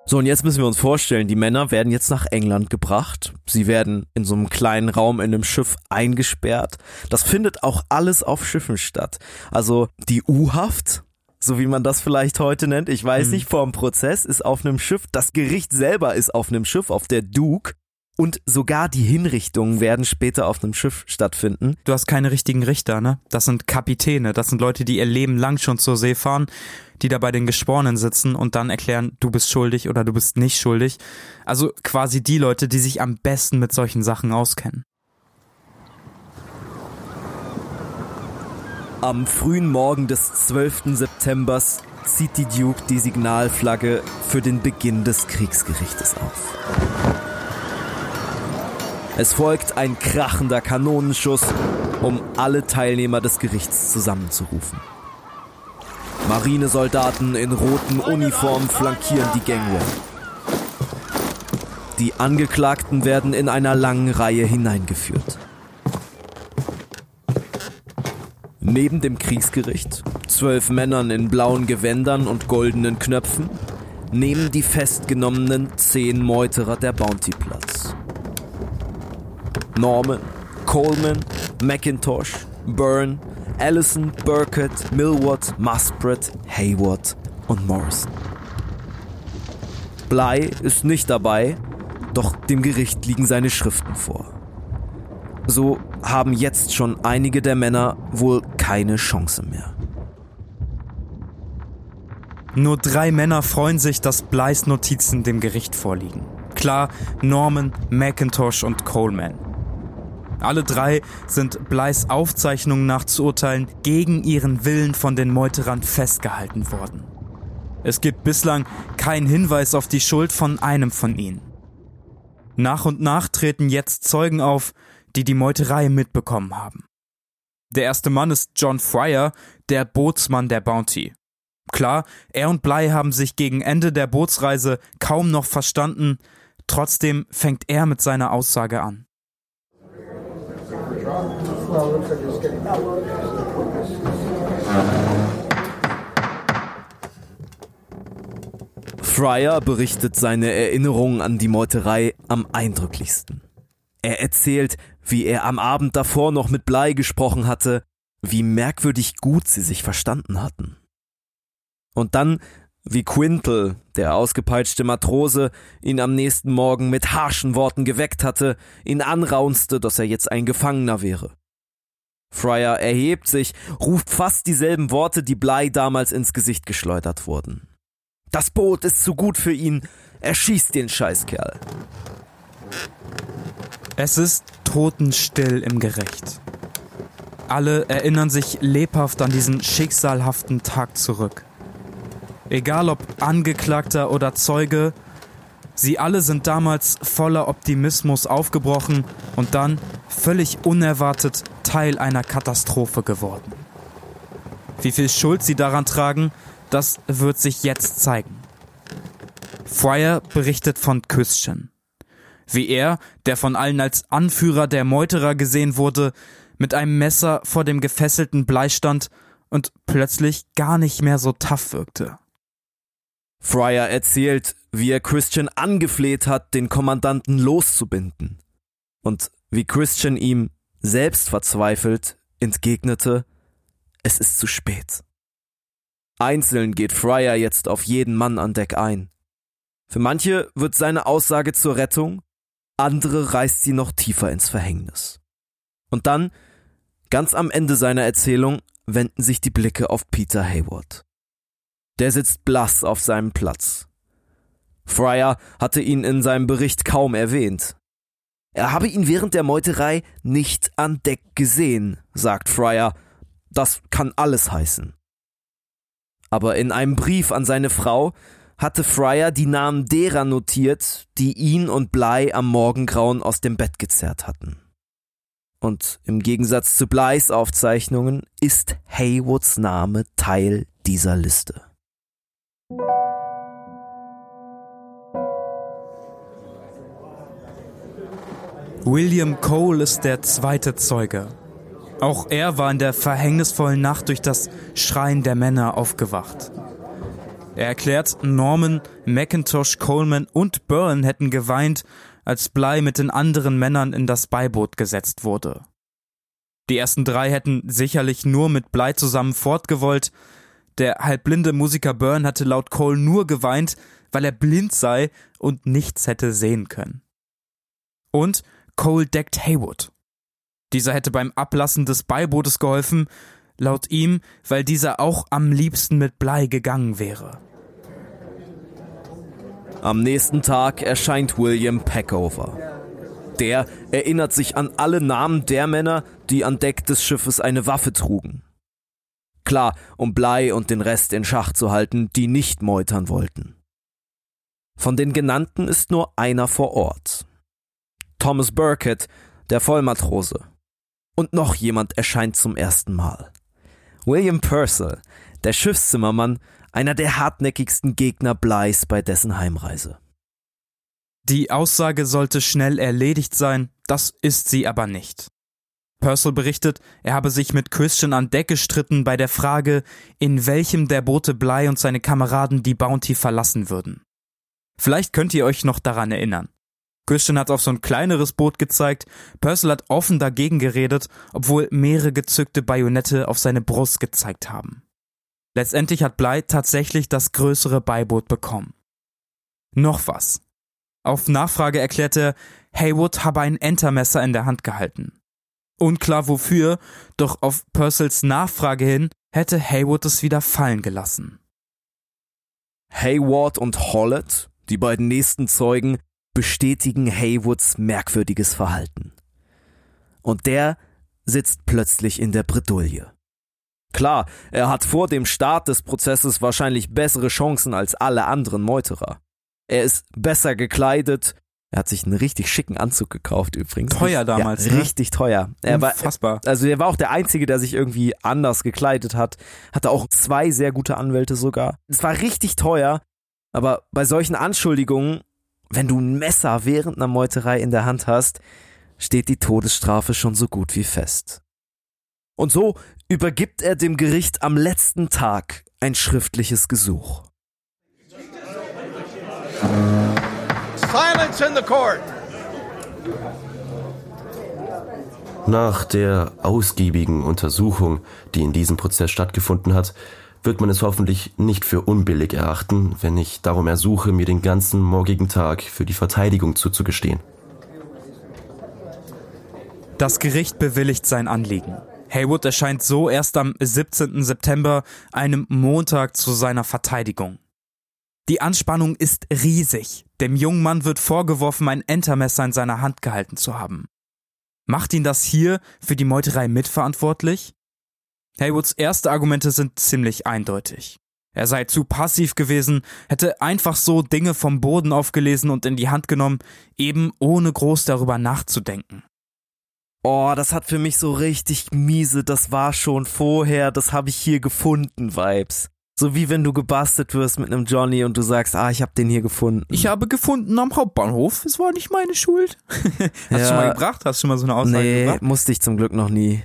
So, und jetzt müssen wir uns vorstellen, die Männer werden jetzt nach England gebracht. Sie werden in so einem kleinen Raum in einem Schiff eingesperrt. Das findet auch alles auf Schiffen statt. Also die U-Haft, so wie man das vielleicht heute nennt, ich weiß Mhm. nicht, vorm Prozess ist auf einem Schiff. Das Gericht selber ist auf einem Schiff, auf der Duke. Und sogar die Hinrichtungen werden später auf einem Schiff stattfinden. Du hast keine richtigen Richter, ne? Das sind Kapitäne, das sind Leute, die ihr Leben lang schon zur See fahren, die da bei den Geschworenen sitzen und dann erklären, du bist schuldig oder du bist nicht schuldig. Also quasi die Leute, die sich am besten mit solchen Sachen auskennen. Am frühen Morgen des 12. Septembers zieht die Duke die Signalflagge für den Beginn des Kriegsgerichtes auf. Es folgt ein krachender Kanonenschuss, um alle Teilnehmer des Gerichts zusammenzurufen. Marinesoldaten in roten Uniformen flankieren die Gangway. Die Angeklagten werden in einer langen Reihe hineingeführt. Neben dem Kriegsgericht, zwölf Männern in blauen Gewändern und goldenen Knöpfen, nehmen die festgenommenen zehn Meuterer der Bounty Platz. Norman, Coleman, McIntosh, Byrne, Allison, Burkett, Millward, Muspratt, Hayward und Morrison. Bly ist nicht dabei, doch dem Gericht liegen seine Schriften vor. So haben jetzt schon einige der Männer wohl keine Chance mehr. Nur drei Männer freuen sich, dass Blys Notizen dem Gericht vorliegen. Klar, Norman, McIntosh und Coleman. Alle drei sind Blys Aufzeichnungen nach zu urteilen gegen ihren Willen von den Meuterern festgehalten worden. Es gibt bislang keinen Hinweis auf die Schuld von einem von ihnen. Nach und nach treten jetzt Zeugen auf, die die Meuterei mitbekommen haben. Der erste Mann ist John Fryer, der Bootsmann der Bounty. Klar, er und Bly haben sich gegen Ende der Bootsreise kaum noch verstanden, trotzdem fängt er mit seiner Aussage an. Fryer berichtet seine Erinnerungen an die Meuterei am eindrücklichsten. Er erzählt, wie er am Abend davor noch mit Blei gesprochen hatte, wie merkwürdig gut sie sich verstanden hatten. Und dann, wie Quintel, der ausgepeitschte Matrose, ihn am nächsten Morgen mit harschen Worten geweckt hatte, ihn anraunste, dass er jetzt ein Gefangener wäre. Fryer erhebt sich, ruft fast dieselben Worte, die Blei damals ins Gesicht geschleudert wurden. Das Boot ist zu gut für ihn, er schießt den Scheißkerl. Es ist totenstill im Gericht. Alle erinnern sich lebhaft an diesen schicksalhaften Tag zurück. Egal ob Angeklagter oder Zeuge, sie alle sind damals voller Optimismus aufgebrochen und dann völlig unerwartet Teil einer Katastrophe geworden. Wie viel Schuld sie daran tragen, das wird sich jetzt zeigen. Fryer berichtet von Christian wie er, der von allen als Anführer der Meuterer gesehen wurde, mit einem Messer vor dem gefesselten Blei stand und plötzlich gar nicht mehr so tough wirkte. Fryer erzählt, wie er Christian angefleht hat, den Kommandanten loszubinden. Und wie Christian ihm, selbst verzweifelt, entgegnete, es ist zu spät. Einzeln geht Fryer jetzt auf jeden Mann an Deck ein. Für manche wird seine Aussage zur Rettung, andere reißt sie noch tiefer ins Verhängnis. Und dann, ganz am Ende seiner Erzählung, wenden sich die Blicke auf Peter Hayward. Der sitzt blass auf seinem Platz. Fryer hatte ihn in seinem Bericht kaum erwähnt. Er habe ihn während der Meuterei nicht an Deck gesehen, sagt Fryer. Das kann alles heißen. Aber in einem Brief an seine Frau hatte Fryer die Namen derer notiert, die ihn und Bly am Morgengrauen aus dem Bett gezerrt hatten. Und im Gegensatz zu Blys Aufzeichnungen ist Haywoods Name Teil dieser Liste. William Cole ist der zweite Zeuge. Auch er war in der verhängnisvollen Nacht durch das Schreien der Männer aufgewacht. Er erklärt, Norman, McIntosh, Coleman und Byrne hätten geweint, als Bly mit den anderen Männern in das Beiboot gesetzt wurde. Die ersten drei hätten sicherlich nur mit Bly zusammen fortgewollt. Der halbblinde Musiker Byrne hatte laut Cole nur geweint, weil er blind sei und nichts hätte sehen können. Und Cole deckt Haywood. Dieser hätte beim Ablassen des Beibootes geholfen, laut ihm, weil dieser auch am liebsten mit Blei gegangen wäre. Am nächsten Tag erscheint William Peckover. Der erinnert sich an alle Namen der Männer, die an Deck des Schiffes eine Waffe trugen. Klar, um Blei und den Rest in Schach zu halten, die nicht meutern wollten. Von den genannten ist nur einer vor Ort. Thomas Burkett, der Vollmatrose. Und noch jemand erscheint zum ersten Mal. William Purcell, der Schiffszimmermann, einer der hartnäckigsten Gegner Bleis bei dessen Heimreise. Die Aussage sollte schnell erledigt sein, das ist sie aber nicht. Purcell berichtet, er habe sich mit Christian an Deck gestritten bei der Frage, in welchem der Boote Bly und seine Kameraden die Bounty verlassen würden. Vielleicht könnt ihr euch noch daran erinnern. Christian hat auf so ein kleineres Boot gezeigt, Purcell hat offen dagegen geredet, obwohl mehrere gezückte Bajonette auf seine Brust gezeigt haben. Letztendlich hat Bly tatsächlich das größere Beiboot bekommen. Noch was. Auf Nachfrage erklärte er, Haywood habe ein Entermesser in der Hand gehalten. Unklar wofür, doch auf Purcells Nachfrage hin hätte Haywood es wieder fallen gelassen. Hayward und Hollett, die beiden nächsten Zeugen, bestätigen Haywoods merkwürdiges Verhalten. Und der sitzt plötzlich in der Bredouille. Klar, er hat vor dem Start des Prozesses wahrscheinlich bessere Chancen als alle anderen Meuterer. Er ist besser gekleidet. Er hat sich einen richtig schicken Anzug gekauft übrigens. Teuer damals, ja, ne? Richtig teuer. Er war, Unfassbar. also er war auch der Einzige, der sich irgendwie anders gekleidet hat. Hatte auch zwei sehr gute Anwälte sogar. Es war richtig teuer, aber bei solchen Anschuldigungen, wenn du ein Messer während einer Meuterei in der Hand hast, steht die Todesstrafe schon so gut wie fest. Und so übergibt er dem Gericht am letzten Tag ein schriftliches Gesuch. Silence in the court. Nach der ausgiebigen Untersuchung, die in diesem Prozess stattgefunden hat, wird man es hoffentlich nicht für unbillig erachten, wenn ich darum ersuche, mir den ganzen morgigen Tag für die Verteidigung zuzugestehen. Das Gericht bewilligt sein Anliegen. Haywood erscheint so erst am 17. September, einem Montag, zu seiner Verteidigung. Die Anspannung ist riesig. Dem jungen Mann wird vorgeworfen, ein Entermesser in seiner Hand gehalten zu haben. Macht ihn das hier für die Meuterei mitverantwortlich? Haywoods erste Argumente sind ziemlich eindeutig. Er sei zu passiv gewesen, hätte einfach so Dinge vom Boden aufgelesen und in die Hand genommen, eben ohne groß darüber nachzudenken. Oh, das hat für mich so richtig miese, das war schon vorher, das habe ich hier gefunden, Vibes. So wie wenn du gebastelt wirst mit einem Johnny und du sagst, ah, ich hab den hier gefunden. Ich habe gefunden am Hauptbahnhof, es war nicht meine Schuld. Hast du Ja. schon mal gebracht? Hast du schon mal so eine Aussage nee, gebracht? musste ich zum Glück noch nie.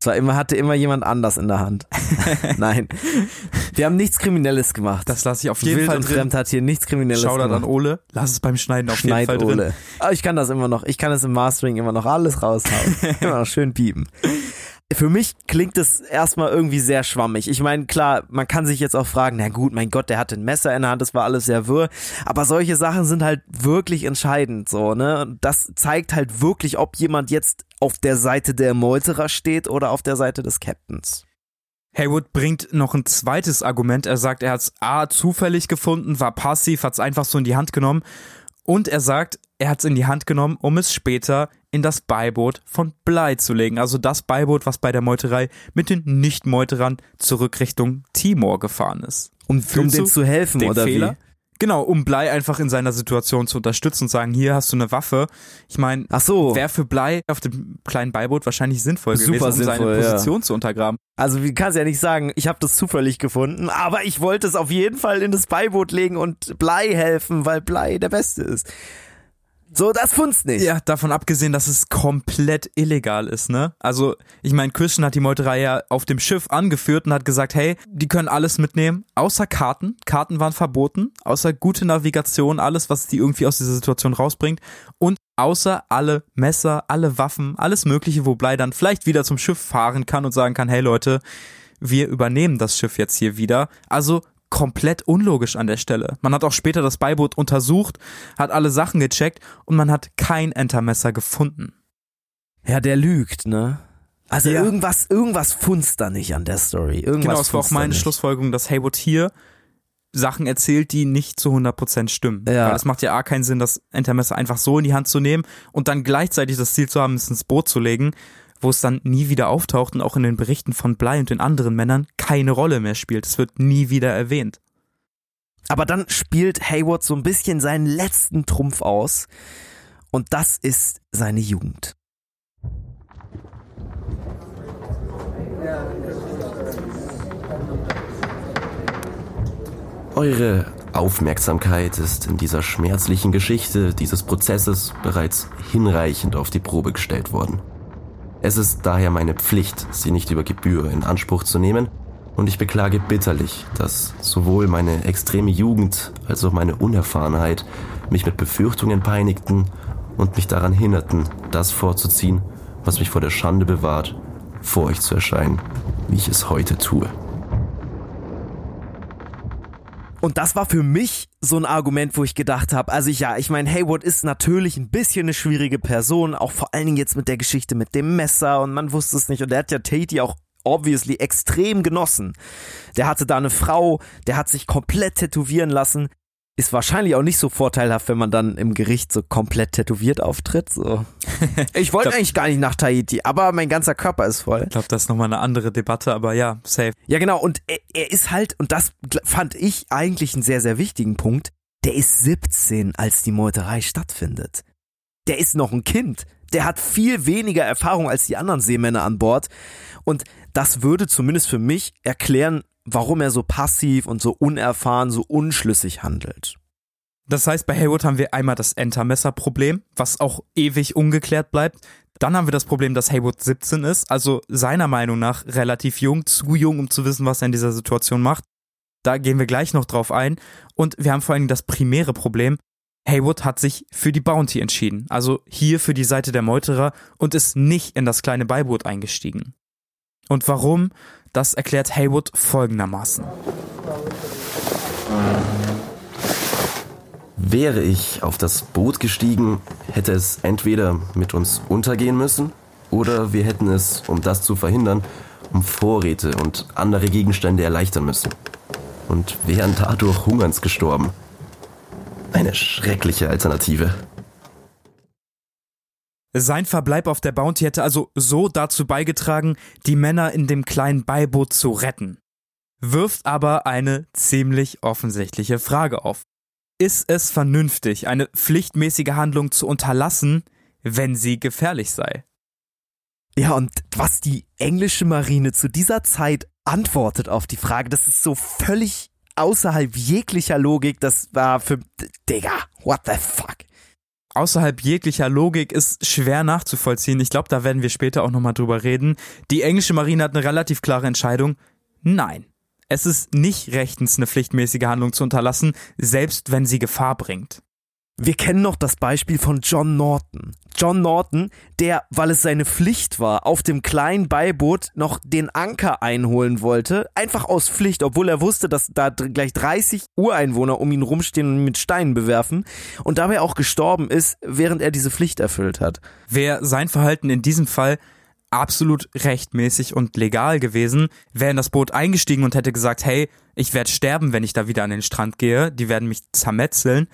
Zwar immer hatte immer jemand anders in der Hand. Nein. Wir haben nichts Kriminelles gemacht. Das lasse ich auf jeden Wild Fall und drin. Fremd hat hier nichts Kriminelles Shoutout gemacht. an Ole. Lass es beim Schneiden auf Schneid jeden Fall drin. Ole. Aber ich kann das immer noch. Ich kann es im Mastering immer noch alles raushauen. immer noch schön piepen. Für mich klingt es erstmal irgendwie sehr schwammig. Ich meine, klar, man kann sich jetzt auch fragen, na gut, mein Gott, der hatte ein Messer in der Hand, das war alles sehr wirr. Aber solche Sachen sind halt wirklich entscheidend, so, ne? Und das zeigt halt wirklich, ob jemand jetzt auf der Seite der Meuterer steht oder auf der Seite des Captains. Haywood bringt noch ein zweites Argument. Er sagt, er hat es A zufällig gefunden, war passiv, hat es einfach so in die Hand genommen. Und er sagt, er hat es in die Hand genommen, um es später in das Beiboot von Bly zu legen. Also das Beiboot, was bei der Meuterei mit den Nicht-Meuterern zurück Richtung Timor gefahren ist. Um, um denen zu helfen, den oder Fehler? wie? Genau, um Bly einfach in seiner Situation zu unterstützen und sagen, hier hast du eine Waffe. Ich meine, Ach so. wäre für Bly auf dem kleinen Beiboot wahrscheinlich sinnvoll Super gewesen, um sinnvoll, seine ja. Position zu untergraben. Also wie kannst ja nicht sagen, ich habe das zufällig gefunden, aber ich wollte es auf jeden Fall in das Beiboot legen und Blei helfen, weil Blei der Beste ist. So, das funzt nicht. Ja, davon abgesehen, dass es komplett illegal ist, ne? Also, ich meine, Christian hat die Meuterei ja auf dem Schiff angeführt und hat gesagt, hey, die können alles mitnehmen, außer Karten. Karten waren verboten, außer gute Navigation, alles, was die irgendwie aus dieser Situation rausbringt. Und außer alle Messer, alle Waffen, alles Mögliche, wo Blei dann vielleicht wieder zum Schiff fahren kann und sagen kann, hey Leute, wir übernehmen das Schiff jetzt hier wieder. Also komplett unlogisch an der Stelle. Man hat auch später das Beiboot untersucht, hat alle Sachen gecheckt und man hat kein Entermesser gefunden. Ja, der lügt, ne? Also Ja. irgendwas, irgendwas funzt da nicht an der Story. Irgendwas Genau, es war auch da meine nicht. Schlussfolgerung, dass Haywood hier Sachen erzählt, die nicht zu 100% stimmen. Ja. Weil es macht ja A keinen Sinn, das Entermesser einfach so in die Hand zu nehmen und dann gleichzeitig das Ziel zu haben, es ins Boot zu legen, wo es dann nie wieder auftaucht und auch in den Berichten von Bly und den anderen Männern keine Rolle mehr spielt. Es wird nie wieder erwähnt. Aber dann spielt Hayward so ein bisschen seinen letzten Trumpf aus. Und das ist seine Jugend. Eure Aufmerksamkeit ist in dieser schmerzlichen Geschichte dieses Prozesses bereits hinreichend auf die Probe gestellt worden. Es ist daher meine Pflicht, sie nicht über Gebühr in Anspruch zu nehmen, und ich beklage bitterlich, dass sowohl meine extreme Jugend als auch meine Unerfahrenheit mich mit Befürchtungen peinigten und mich daran hinderten, das vorzuziehen, was mich vor der Schande bewahrt, vor euch zu erscheinen, wie ich es heute tue. Und das war für mich so ein Argument, wo ich gedacht habe, also ich, ja, ich meine, Hayward ist natürlich ein bisschen eine schwierige Person, auch vor allen Dingen jetzt mit der Geschichte mit dem Messer und man wusste es nicht und er hat ja Tate auch obviously extrem genossen. Der hatte da eine Frau, der hat sich komplett tätowieren lassen ist wahrscheinlich auch nicht so vorteilhaft, wenn man dann im Gericht so komplett tätowiert auftritt. So. Ich wollte eigentlich gar nicht nach Tahiti, aber mein ganzer Körper ist voll. Ich glaube, das ist nochmal eine andere Debatte, aber ja, safe. Ja, genau. Und er, er ist halt, und das fand ich eigentlich einen sehr, sehr wichtigen Punkt, der ist 17, als die Meuterei stattfindet. Der ist noch ein Kind. Der hat viel weniger Erfahrung als die anderen Seemänner an Bord. Und das würde zumindest für mich erklären, warum er so passiv und so unerfahren, so unschlüssig handelt. Das heißt, bei Haywood haben wir einmal das Entermesser-Problem, was auch ewig ungeklärt bleibt. Dann haben wir das Problem, dass Haywood 17 ist, also seiner Meinung nach relativ jung, zu jung, um zu wissen, was er in dieser Situation macht. Da gehen wir gleich noch drauf ein. Und wir haben vor allem das primäre Problem. Haywood hat sich für die Bounty entschieden, also hier für die Seite der Meuterer und ist nicht in das kleine Beiboot eingestiegen. Und warum? Das erklärt Haywood folgendermaßen. Wäre ich auf das Boot gestiegen, hätte es entweder mit uns untergehen müssen oder wir hätten es, um das zu verhindern, um Vorräte und andere Gegenstände erleichtern müssen. Und wären dadurch hungerns gestorben. Eine schreckliche Alternative. Sein Verbleib auf der Bounty hätte also so dazu beigetragen, die Männer in dem kleinen Beiboot zu retten. Wirft aber eine ziemlich offensichtliche Frage auf. Ist es vernünftig, eine pflichtmäßige Handlung zu unterlassen, wenn sie gefährlich sei? Ja, und was die englische Marine zu dieser Zeit antwortet auf die Frage, das ist so völlig außerhalb jeglicher Logik, das war für, Digga, what the fuck? Außerhalb jeglicher Logik ist schwer nachzuvollziehen. Ich glaube, da werden wir später auch nochmal drüber reden. Die englische Marine hat eine relativ klare Entscheidung. Nein. Es ist nicht rechtens, eine pflichtmäßige Handlung zu unterlassen, selbst wenn sie Gefahr bringt. Wir kennen noch das Beispiel von John Norton. John Norton, der, weil es seine Pflicht war, auf dem kleinen Beiboot noch den Anker einholen wollte, einfach aus Pflicht, obwohl er wusste, dass da gleich 30 Ureinwohner um ihn rumstehen und ihn mit Steinen bewerfen und dabei auch gestorben ist, während er diese Pflicht erfüllt hat. Wäre sein Verhalten in diesem Fall absolut rechtmäßig und legal gewesen, wäre in das Boot eingestiegen und hätte gesagt, hey, ich werde sterben, wenn ich da wieder an den Strand gehe, die werden mich zermetzeln,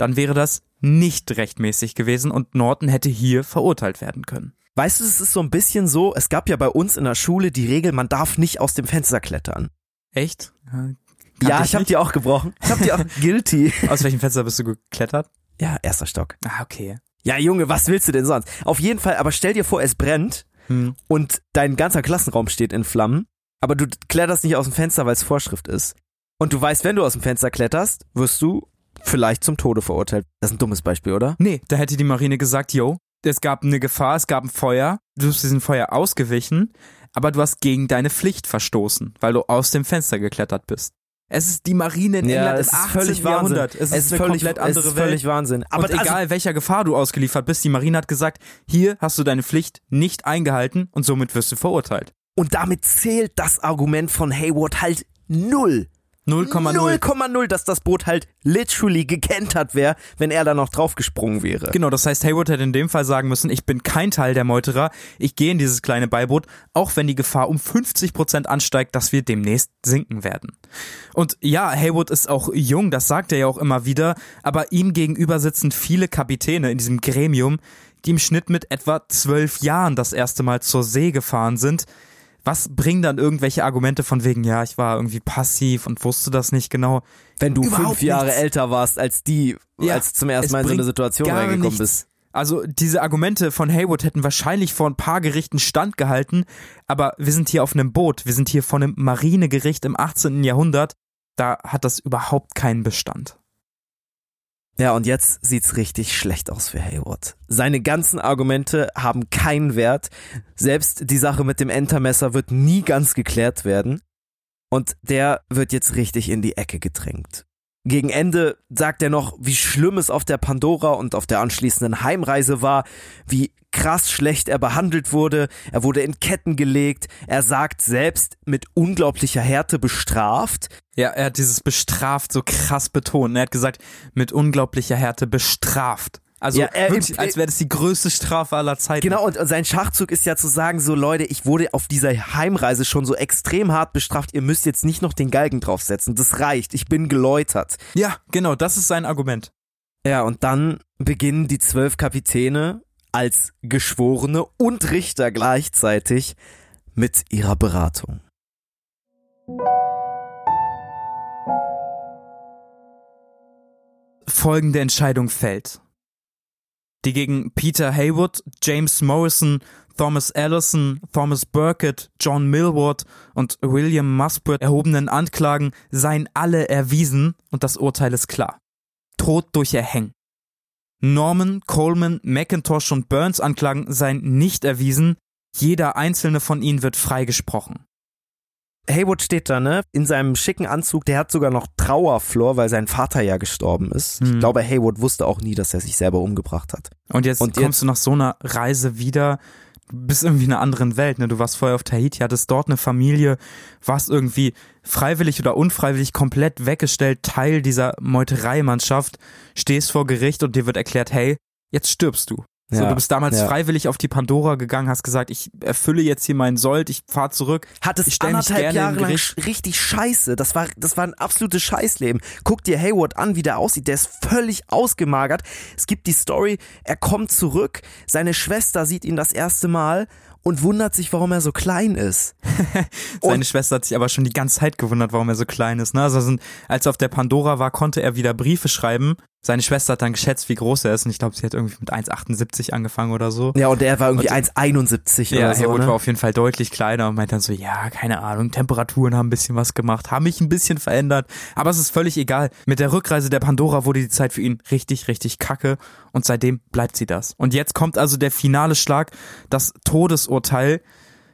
dann wäre das nicht rechtmäßig gewesen und Norton hätte hier verurteilt werden können. Weißt du, es ist so ein bisschen so, es gab ja bei uns in der Schule die Regel, man darf nicht aus dem Fenster klettern. Echt? Kann ja, ich, habe die auch gebrochen. Ich habe die auch guilty. Aus welchem Fenster bist du geklettert? Ja, erster Stock. Ah, okay. Ja, Junge, was willst du denn sonst? Auf jeden Fall, aber stell dir vor, es brennt hm. und dein ganzer Klassenraum steht in Flammen, aber du kletterst nicht aus dem Fenster, weil es Vorschrift ist. Und du weißt, wenn du aus dem Fenster kletterst, wirst du vielleicht zum Tode verurteilt. Das ist ein dummes Beispiel, oder? Nee, da hätte die Marine gesagt, yo, es gab eine Gefahr, es gab ein Feuer, du bist diesem Feuer ausgewichen, aber du hast gegen deine Pflicht verstoßen, weil du aus dem Fenster geklettert bist. Es ist die Marine in ja, England es im ist völlig Jahrhundert. Es, es ist, eine völlig, komplett andere es ist völlig Welt. Wahnsinn. Aber und egal also, welcher Gefahr du ausgeliefert bist, die Marine hat gesagt, hier hast du deine Pflicht nicht eingehalten und somit wirst du verurteilt. Und damit zählt das Argument von Hayward halt null. 0,0, dass das Boot halt literally gekentert wäre, wenn er da noch draufgesprungen wäre. Genau, das heißt, Haywood hätte in dem Fall sagen müssen, ich bin kein Teil der Meuterer, ich gehe in dieses kleine Beiboot, auch wenn die Gefahr um 50 Prozent ansteigt, dass wir demnächst sinken werden. Und ja, Haywood ist auch jung, das sagt er ja auch immer wieder, aber ihm gegenüber sitzen viele Kapitäne in diesem Gremium, die im Schnitt mit etwa zwölf Jahren das erste Mal zur See gefahren sind, was bringen dann irgendwelche Argumente von wegen, ja, ich war irgendwie passiv und wusste das nicht genau. Wenn du Überhaupt fünf Jahre nichts. älter warst als die, ja, als zum ersten Mal in so eine Situation reingekommen nichts. bist. Also diese Argumente von Haywood hätten wahrscheinlich vor ein paar Gerichten standgehalten, aber wir sind hier auf einem Boot, wir sind hier vor einem Marinegericht im 18. Jahrhundert, da hat das überhaupt keinen Bestand. Ja, und jetzt sieht's richtig schlecht aus für Hayward. Seine ganzen Argumente haben keinen Wert. Selbst die Sache mit dem Entermesser wird nie ganz geklärt werden. Und der wird jetzt richtig in die Ecke gedrängt. Gegen Ende sagt er noch, wie schlimm es auf der Pandora und auf der anschließenden Heimreise war, wie krass schlecht er behandelt wurde, er wurde in Ketten gelegt, er sagt selbst mit unglaublicher Härte bestraft. Ja, er hat dieses bestraft so krass betont. Er hat gesagt, mit unglaublicher Härte bestraft. Also Ja, er- wirklich, er- als wäre das die größte Strafe aller Zeiten. Genau, und, und sein Schachzug ist ja zu sagen, so Leute, ich wurde auf dieser Heimreise schon so extrem hart bestraft, ihr müsst jetzt nicht noch den Galgen draufsetzen, das reicht, ich bin geläutert. Ja, genau, das ist sein Argument. Ja, und dann beginnen die zwölf Kapitäne als Geschworene und Richter gleichzeitig mit ihrer Beratung. folgende Entscheidung fällt. Die gegen Peter Haywood, James Morrison, Thomas Allison, Thomas Burkett, John Millward und William Muspratt erhobenen Anklagen seien alle erwiesen und das Urteil ist klar. Tod durch Erhängen. Norman, Coleman, McIntosh und Burns Anklagen seien nicht erwiesen, jeder einzelne von ihnen wird freigesprochen. Haywood steht da, ne? In seinem schicken Anzug, der hat sogar noch Trauerflor, weil sein Vater ja gestorben ist. Ich Hm. glaube, Haywood wusste auch nie, dass er sich selber umgebracht hat. Und jetzt Und kommst jetzt- du nach so einer Reise wieder, bist irgendwie in einer anderen Welt, ne? Du warst vorher auf Tahiti, hattest dort eine Familie, warst irgendwie freiwillig oder unfreiwillig komplett weggestellt, Teil dieser Meutereimannschaft, stehst vor Gericht und dir wird erklärt, hey, jetzt stirbst du. So, Ja, du bist damals ja. freiwillig auf die Pandora gegangen, hast gesagt, ich erfülle jetzt hier meinen Sold, ich fahr zurück. Hat es ich stell mich anderthalb Jahre lang richtig scheiße. Das war, das war ein absolutes Scheißleben. Guck dir Haywood an, wie der aussieht. Der ist völlig ausgemagert. Es gibt die Story, er kommt zurück, seine Schwester sieht ihn das erste Mal und wundert sich, warum er so klein ist. Seine Und- Schwester hat sich aber schon die ganze Zeit gewundert, warum er so klein ist. Ne? Also als er auf der Pandora war, konnte er wieder Briefe schreiben. Seine Schwester hat dann geschätzt, wie groß er ist. Und ich glaube, sie hat irgendwie mit 1,78 angefangen oder so. Ja, und er war irgendwie Und- 1,71 Ja, oder so. Haywood ne? war auf jeden Fall deutlich kleiner und meint dann so, ja, keine Ahnung, Temperaturen haben ein bisschen was gemacht, haben mich ein bisschen verändert, aber es ist völlig egal. Mit der Rückreise der Pandora wurde die Zeit für ihn richtig, richtig kacke und seitdem bleibt sie das. Und jetzt kommt also der finale Schlag, das Todesurteil,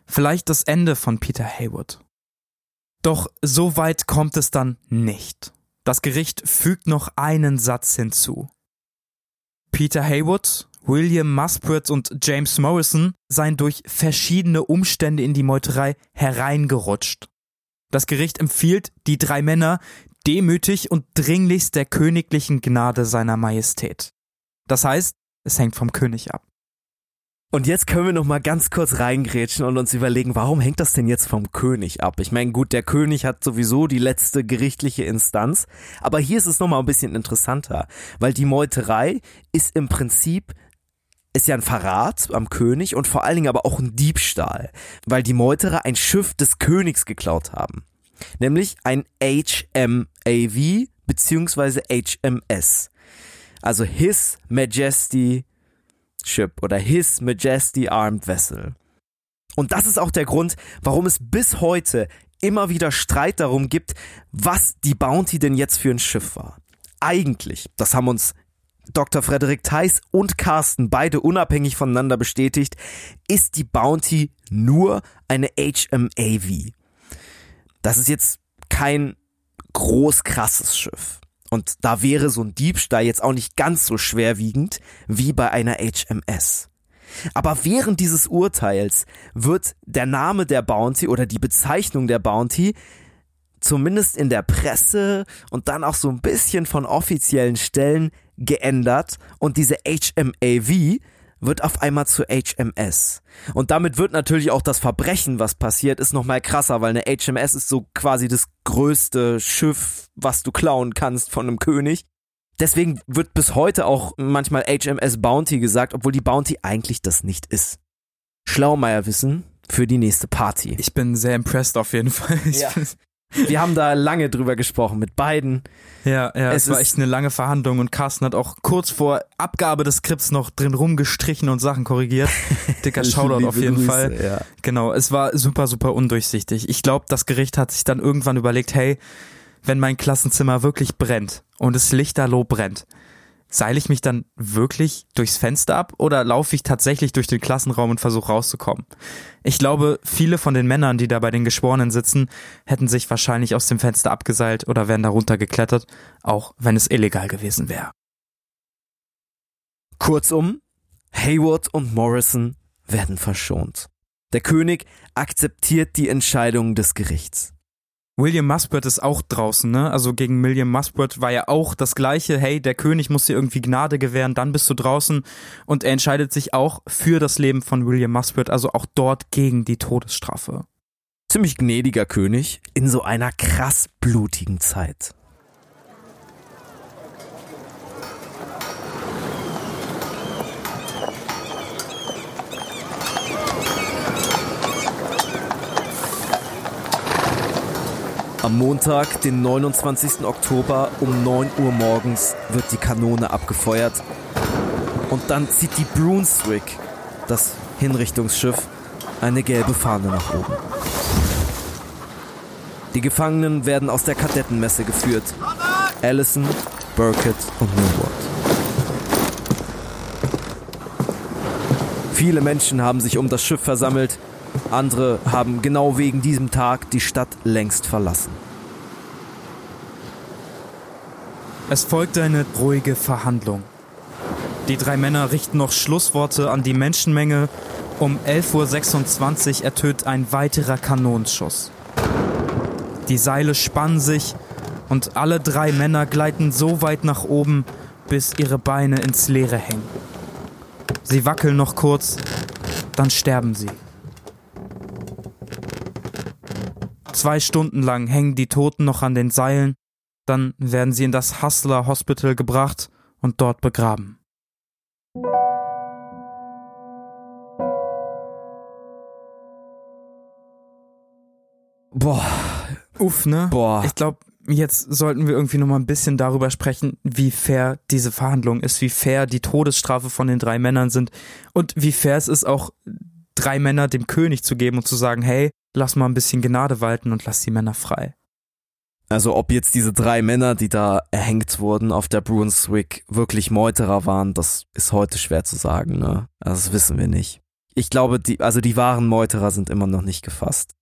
vielleicht das Ende von Peter Haywood. Doch so weit kommt es dann nicht. Das Gericht fügt noch einen Satz hinzu. Peter Haywood, William Muspratt und James Morrison seien durch verschiedene Umstände in die Meuterei hereingerutscht. Das Gericht empfiehlt die drei Männer demütig und dringlichst der königlichen Gnade seiner Majestät. Das heißt, es hängt vom König ab. Und jetzt können wir noch mal ganz kurz reingrätschen und uns überlegen, warum hängt das denn jetzt vom König ab? Ich meine, gut, der König hat sowieso die letzte gerichtliche Instanz, aber hier ist es noch mal ein bisschen interessanter, weil die Meuterei ist im Prinzip ist ja ein Verrat am König und vor allen Dingen aber auch ein Diebstahl, weil die Meuterer ein Schiff des Königs geklaut haben, nämlich ein HMAV beziehungsweise HMS, also His Majesty Ship oder His Majesty Armed Vessel. Und das ist auch der Grund, warum es bis heute immer wieder Streit darum gibt, was die Bounty denn jetzt für ein Schiff war. Eigentlich, das haben uns Dr. Frederik Theis und Carsten beide unabhängig voneinander bestätigt, ist die Bounty nur eine HMAV. Das ist jetzt kein groß krasses Schiff. Und da wäre so ein Diebstahl jetzt auch nicht ganz so schwerwiegend wie bei einer HMS. Aber während dieses Urteils wird der Name der Bounty oder die Bezeichnung der Bounty zumindest in der Presse und dann auch so ein bisschen von offiziellen Stellen geändert und diese HMAV wird auf einmal zu HMS. Und damit wird natürlich auch das Verbrechen, was passiert, ist nochmal krasser, weil eine HMS ist so quasi das größte Schiff, was du klauen kannst von einem König. Deswegen wird bis heute auch manchmal HMS Bounty gesagt, obwohl die Bounty eigentlich das nicht ist. Schlaumeier wissen für die nächste Party. Ich bin sehr impressed auf jeden Fall. Ich Ja. bin- Wir haben da lange drüber gesprochen mit beiden. Ja, ja, es, Es war echt eine lange Verhandlung und Carsten hat auch kurz vor Abgabe des Skripts noch drin rumgestrichen und Sachen korrigiert. Dicker Shoutout auf jeden Grüße, Fall. Ja. Genau, es war super, super undurchsichtig. Ich glaube, das Gericht hat sich dann irgendwann überlegt, hey, wenn mein Klassenzimmer wirklich brennt und es lichterloh brennt, seile ich mich dann wirklich durchs Fenster ab oder laufe ich tatsächlich durch den Klassenraum und versuche rauszukommen? Ich glaube, viele von den Männern, die da bei den Geschworenen sitzen, hätten sich wahrscheinlich aus dem Fenster abgeseilt oder wären darunter geklettert, auch wenn es illegal gewesen wäre. Kurzum, Hayward und Morrison werden verschont. Der König akzeptiert die Entscheidung des Gerichts. William Muspratt ist auch draußen, ne? Also gegen William Muspratt war ja auch das gleiche, hey, der König muss dir irgendwie Gnade gewähren, dann bist du draußen. Und er entscheidet sich auch für das Leben von William Muspratt, also auch dort gegen die Todesstrafe. Ziemlich gnädiger König in so einer krass blutigen Zeit. Am Montag, den 29. Oktober um 9 Uhr morgens wird die Kanone abgefeuert und dann zieht die Brunswick, das Hinrichtungsschiff, eine gelbe Fahne nach oben. Die Gefangenen werden aus der Kadettenmesse geführt. Allison, Burkett und Millward. Viele Menschen haben sich um das Schiff versammelt, andere haben genau wegen diesem Tag die Stadt längst verlassen. Es folgte eine ruhige Verhandlung. Die drei Männer richten noch Schlussworte an die Menschenmenge. Um 11.26 Uhr ertönt ein weiterer Kanonschuss. Die Seile spannen sich und alle drei Männer gleiten so weit nach oben, bis ihre Beine ins Leere hängen. Sie wackeln noch kurz, dann sterben sie. Zwei Stunden lang hängen die Toten noch an den Seilen, dann werden sie in das Hustler Hospital gebracht und dort begraben. Boah, Uff, ne? Boah. Ich glaube, jetzt sollten wir irgendwie noch mal ein bisschen darüber sprechen, wie fair diese Verhandlung ist, wie fair die Todesstrafe von den drei Männern sind und wie fair es ist, auch drei Männer dem König zu geben und zu sagen, hey, lass mal ein bisschen Gnade walten und lass die Männer frei. Also ob jetzt diese drei Männer, die da erhängt wurden auf der Brunswick, wirklich Meuterer waren, das ist heute schwer zu sagen, ne? Also das wissen wir nicht. Ich glaube, die, also die wahren Meuterer sind immer noch nicht gefasst.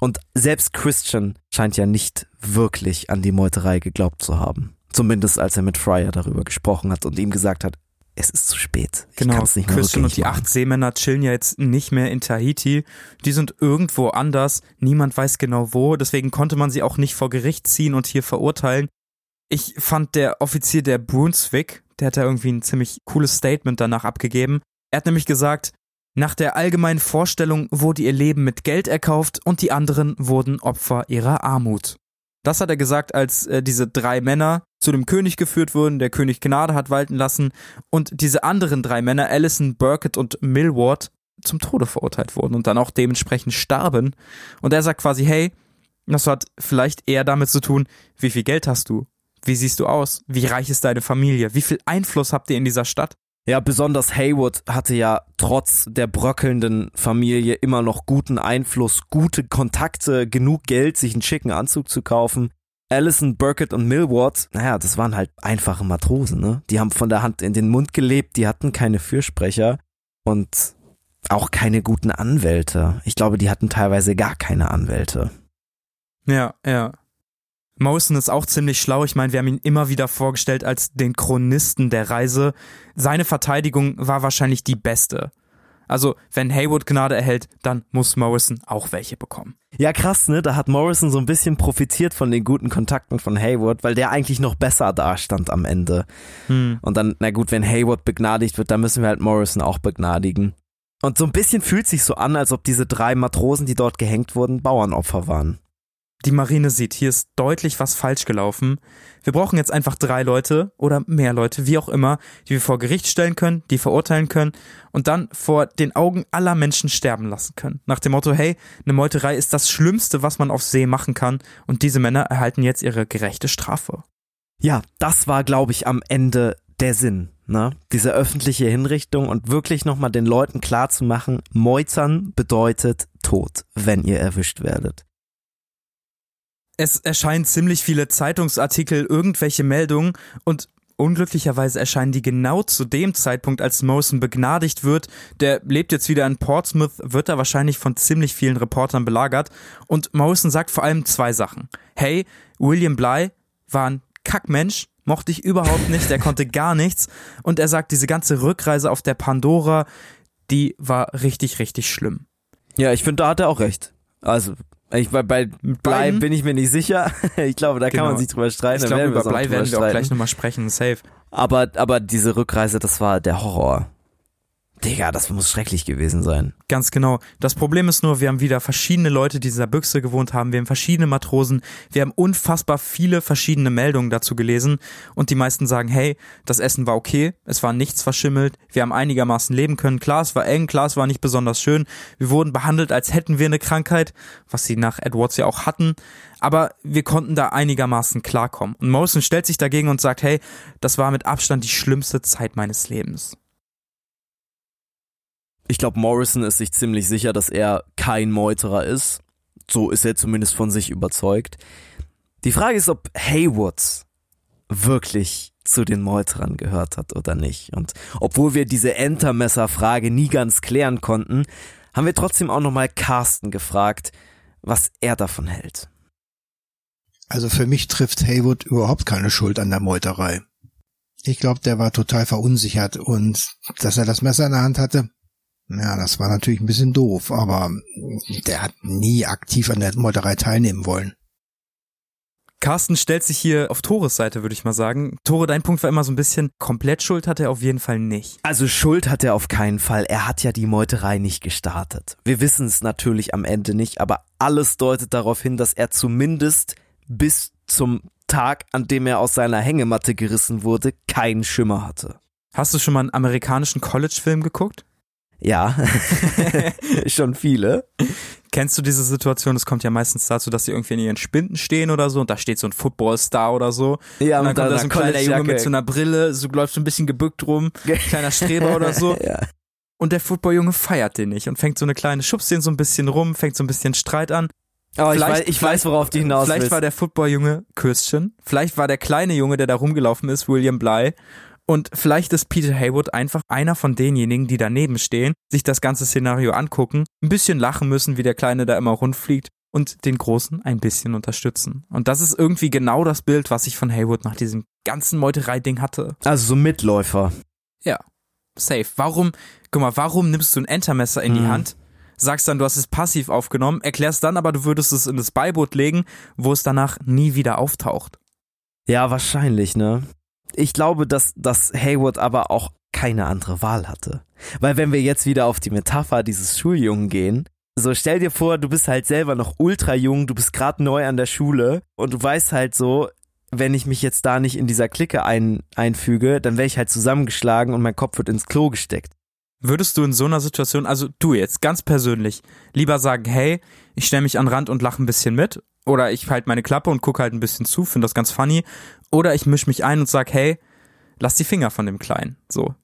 Und selbst Christian scheint ja nicht wirklich an die Meuterei geglaubt zu haben. Zumindest als er mit Fryer darüber gesprochen hat und ihm gesagt hat, es ist zu spät. Ich Genau, kann's nicht mehr Christian und die machen. acht Seemänner chillen ja jetzt nicht mehr in Tahiti. Die sind irgendwo anders. Niemand weiß genau wo. Deswegen konnte man sie auch nicht vor Gericht ziehen und hier verurteilen. Ich fand der Offizier der Brunswick, der hat da irgendwie ein ziemlich cooles Statement danach abgegeben. Er hat nämlich gesagt, nach der allgemeinen Vorstellung wurde ihr Leben mit Geld erkauft und die anderen wurden Opfer ihrer Armut. Das hat er gesagt, als äh, diese drei Männer zu dem König geführt wurden, der König Gnade hat walten lassen und diese anderen drei Männer, Allison, Burkett und Millward, zum Tode verurteilt wurden und dann auch dementsprechend starben. Und er sagt quasi, hey, das hat vielleicht eher damit zu tun, wie viel Geld hast du? Wie siehst du aus? Wie reich ist deine Familie? Wie viel Einfluss habt ihr in dieser Stadt? Ja, besonders Haywood hatte ja trotz der bröckelnden Familie immer noch guten Einfluss, gute Kontakte, genug Geld, sich einen schicken Anzug zu kaufen. Allison, Burkett und Millward, naja, das waren halt einfache Matrosen, ne? Die haben von der Hand in den Mund gelebt, die hatten keine Fürsprecher und auch keine guten Anwälte. Ich glaube, die hatten teilweise gar keine Anwälte. Ja, ja. Mawson ist auch ziemlich schlau. Ich meine, wir haben ihn immer wieder vorgestellt als den Chronisten der Reise. Seine Verteidigung war wahrscheinlich die beste. Also, wenn Haywood Gnade erhält, dann muss Morrison auch welche bekommen. Ja, krass, ne? Da hat Morrison so ein bisschen profitiert von den guten Kontakten von Hayward, weil der eigentlich noch besser dastand am Ende. Hm. Und dann, na gut, wenn Hayward begnadigt wird, dann müssen wir halt Morrison auch begnadigen. Und so ein bisschen fühlt sich so an, als ob diese drei Matrosen, die dort gehängt wurden, Bauernopfer waren. Die Marine sieht, hier ist deutlich was falsch gelaufen. Wir brauchen jetzt einfach drei Leute oder mehr Leute, wie auch immer, die wir vor Gericht stellen können, die verurteilen können und dann vor den Augen aller Menschen sterben lassen können. Nach dem Motto, hey, eine Meuterei ist das Schlimmste, was man auf See machen kann und diese Männer erhalten jetzt ihre gerechte Strafe. Ja, das war, glaube ich, am Ende der Sinn, ne? Diese öffentliche Hinrichtung und wirklich nochmal den Leuten klar zu machen, Meutern bedeutet Tod, wenn ihr erwischt werdet. Es erscheinen ziemlich viele Zeitungsartikel, irgendwelche Meldungen und Unglücklicherweise erscheinen die genau zu dem Zeitpunkt, als Mosen begnadigt wird. Der lebt jetzt wieder in Portsmouth, wird da wahrscheinlich von ziemlich vielen Reportern belagert. Und Mosen sagt vor allem zwei Sachen. Hey, William Bly war ein Kackmensch, mochte ich überhaupt nicht, der konnte gar nichts. Und er sagt, diese ganze Rückreise auf der Pandora, die war richtig, richtig schlimm. Ja, ich finde, da hat er auch recht. Also, ich, bei, bei Blei bin ich mir nicht sicher. Ich glaube, da kann Genau. man sich drüber streiten. Ich glaube, über auch Blei werden wir auch streiten. gleich nochmal sprechen, safe. Aber, aber diese Rückreise, das war der Horror. Digga, das muss schrecklich gewesen sein. Ganz genau. Das Problem ist nur, wir haben wieder verschiedene Leute, die in dieser Büchse gewohnt haben. Wir haben verschiedene Matrosen. Wir haben unfassbar viele verschiedene Meldungen dazu gelesen. Und die meisten sagen, hey, das Essen war okay. Es war nichts verschimmelt. Wir haben einigermaßen leben können. Klar, es war eng. Klar, es war nicht besonders schön. Wir wurden behandelt, als hätten wir eine Krankheit, was sie nach Edwards ja auch hatten. Aber wir konnten da einigermaßen klarkommen. Und Mosen stellt sich dagegen und sagt, hey, das war mit Abstand die schlimmste Zeit meines Lebens. Ich glaube, Morrison ist sich ziemlich sicher, dass er kein Meuterer ist. So ist er zumindest von sich überzeugt. Die Frage ist, ob Haywood wirklich zu den Meuterern gehört hat oder nicht. Und obwohl wir diese Entermesser-Frage nie ganz klären konnten, haben wir trotzdem auch nochmal Carsten gefragt, was er davon hält. Also für mich trifft Haywood überhaupt keine Schuld an der Meuterei. Ich glaube, der war total verunsichert und dass er das Messer in der Hand hatte, ja, das war natürlich ein bisschen doof, aber der hat nie aktiv an der Meuterei teilnehmen wollen. Carsten stellt sich hier auf Tores Seite, würde ich mal sagen. Tore, dein Punkt war immer so ein bisschen, komplett Schuld hat er auf jeden Fall nicht. Also Schuld hat er auf keinen Fall. Er hat ja die Meuterei nicht gestartet. Wir wissen es natürlich am Ende nicht, aber alles deutet darauf hin, dass er zumindest bis zum Tag, an dem er aus seiner Hängematte gerissen wurde, keinen Schimmer hatte. Hast du schon mal einen amerikanischen College-Film geguckt? Ja, schon viele. Kennst du diese Situation? Es kommt ja meistens dazu, dass sie irgendwie in ihren Spinden stehen oder so und da steht so ein Footballstar oder so. Ja, und dann mit kommt da so ein kleiner Junge mit so einer Brille, so läuft so ein bisschen gebückt rum, kleiner Streber oder so. Ja. Und der Footballjunge feiert den nicht und fängt so eine kleine, schubst den so ein bisschen rum, fängt so ein bisschen Streit an. Aber ich Vielleicht- weiß, ich weiß, worauf du hinaus Vielleicht willst. war der Footballjunge Christian, vielleicht war der kleine Junge, der da rumgelaufen ist, William Bly. Und vielleicht ist Peter Haywood einfach einer von denjenigen, die daneben stehen, sich das ganze Szenario angucken, ein bisschen lachen müssen, wie der Kleine da immer rundfliegt und den Großen ein bisschen unterstützen. Und das ist irgendwie genau das Bild, was ich von Haywood nach diesem ganzen Meuterei-Ding hatte. also so Mitläufer. Ja, safe. Warum, guck mal, warum nimmst du ein Entermesser in die Mhm. Hand, sagst dann, du hast es passiv aufgenommen, erklärst dann aber, du würdest es in das Beiboot legen, wo es danach nie wieder auftaucht. Ja, wahrscheinlich, ne? Ich glaube, dass, dass Haywood aber auch keine andere Wahl hatte. Weil wenn wir jetzt wieder auf die Metapher dieses Schuljungen gehen, so stell dir vor, du bist halt selber noch ultra jung, du bist gerade neu an der Schule und du weißt halt so, wenn ich mich jetzt da nicht in dieser Clique ein, einfüge, dann wäre ich halt zusammengeschlagen und mein Kopf wird ins Klo gesteckt. Würdest du in so einer Situation, also du jetzt ganz persönlich, lieber sagen, hey, ich stelle mich an Rand und lache ein bisschen mit, oder ich halte meine Klappe und gucke halt ein bisschen zu, finde das ganz funny, oder ich mische mich ein und sag, hey, lass die Finger von dem Kleinen, so.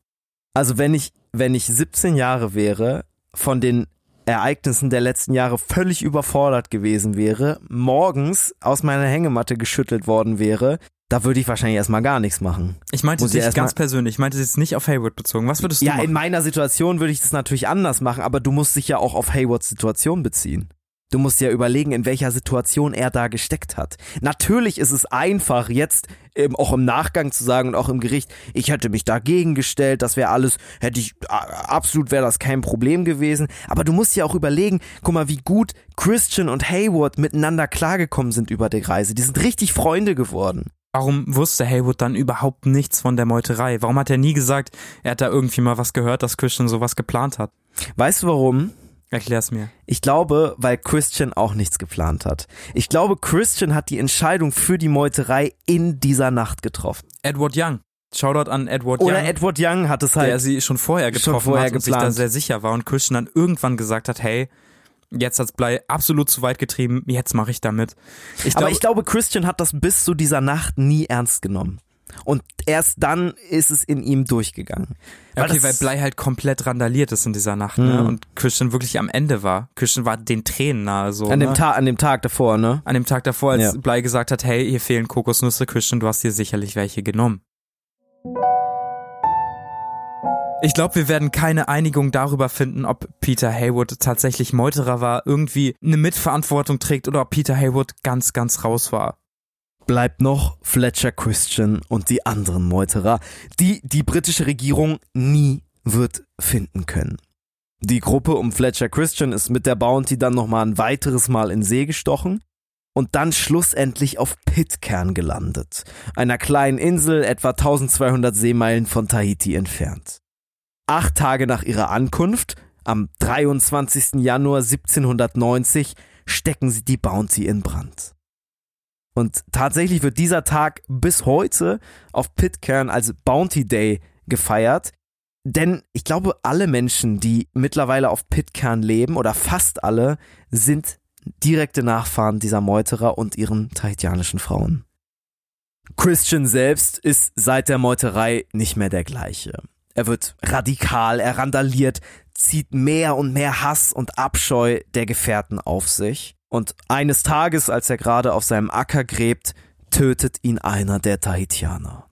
Also wenn ich, wenn ich 17 Jahre wäre, von den Ereignissen der letzten Jahre völlig überfordert gewesen wäre, morgens aus meiner Hängematte geschüttelt worden wäre, da würde ich wahrscheinlich erstmal gar nichts machen. Ich meinte ich erst ganz persönlich, ich meinte es jetzt nicht auf Haywood bezogen. Was würdest du Ja, machen? in meiner Situation würde ich das natürlich anders machen, aber du musst dich ja auch auf Haywoods Situation beziehen. Du musst ja überlegen, in welcher Situation er da gesteckt hat. Natürlich ist es einfach, jetzt ähm, auch im Nachgang zu sagen und auch im Gericht, ich hätte mich dagegen gestellt, das wäre alles, hätte ich, absolut wäre das kein Problem gewesen. Aber du musst ja auch überlegen, guck mal, wie gut Christian und Haywood miteinander klargekommen sind über die Reise. Die sind richtig Freunde geworden. Warum wusste Haywood dann überhaupt nichts von der Meuterei? Warum hat er nie gesagt, er hat da irgendwie mal was gehört, dass Christian sowas geplant hat? Weißt du warum? Erklär's mir. Ich glaube, weil Christian auch nichts geplant hat. Ich glaube, Christian hat die Entscheidung für die Meuterei in dieser Nacht getroffen. Edward Young. Shoutout an Edward Oder Young. Edward Young hat es halt. der sie schon vorher schon getroffen vorher hat und sich da geplant. sehr sicher war und Christian dann irgendwann gesagt hat, hey, jetzt hat's Blei absolut zu weit getrieben, jetzt mache ich damit. Ich aber glaub, ich glaube, Christian hat das bis zu dieser Nacht nie ernst genommen. Und erst dann ist es in ihm durchgegangen. ja, okay, weil Blei halt komplett randaliert ist in dieser Nacht, ne? Mhm. Und Christian wirklich am Ende war. Christian war den Tränen nahe so. an dem ne? Tag, an dem Tag davor, ne? An dem Tag davor, als Ja. Blei gesagt hat, hey, hier fehlen Kokosnüsse, Christian, du hast dir sicherlich welche genommen. Ich glaube, wir werden keine Einigung darüber finden, ob Peter Haywood tatsächlich Meuterer war, irgendwie eine Mitverantwortung trägt oder ob Peter Haywood ganz, ganz raus war. Bleibt noch Fletcher Christian und die anderen Meuterer, die die britische Regierung nie wird finden können. Die Gruppe um Fletcher Christian ist mit der Bounty dann nochmal ein weiteres Mal in See gestochen und dann schlussendlich auf Pitcairn gelandet, einer kleinen Insel etwa 1200 Seemeilen von Tahiti entfernt. Acht Tage nach ihrer Ankunft, am 23. Januar 1790, stecken sie die Bounty in Brand. Und tatsächlich wird dieser Tag bis heute auf Pitcairn als Bounty Day gefeiert. Denn ich glaube, alle Menschen, die mittlerweile auf Pitcairn leben, oder fast alle, sind direkte Nachfahren dieser Meuterer und ihren tahitianischen Frauen. Christian selbst ist seit der Meuterei nicht mehr der gleiche. Er wird radikal, er randaliert, zieht mehr und mehr Hass und Abscheu der Gefährten auf sich. Und eines Tages, als er gerade auf seinem Acker gräbt, tötet ihn einer der Tahitianer.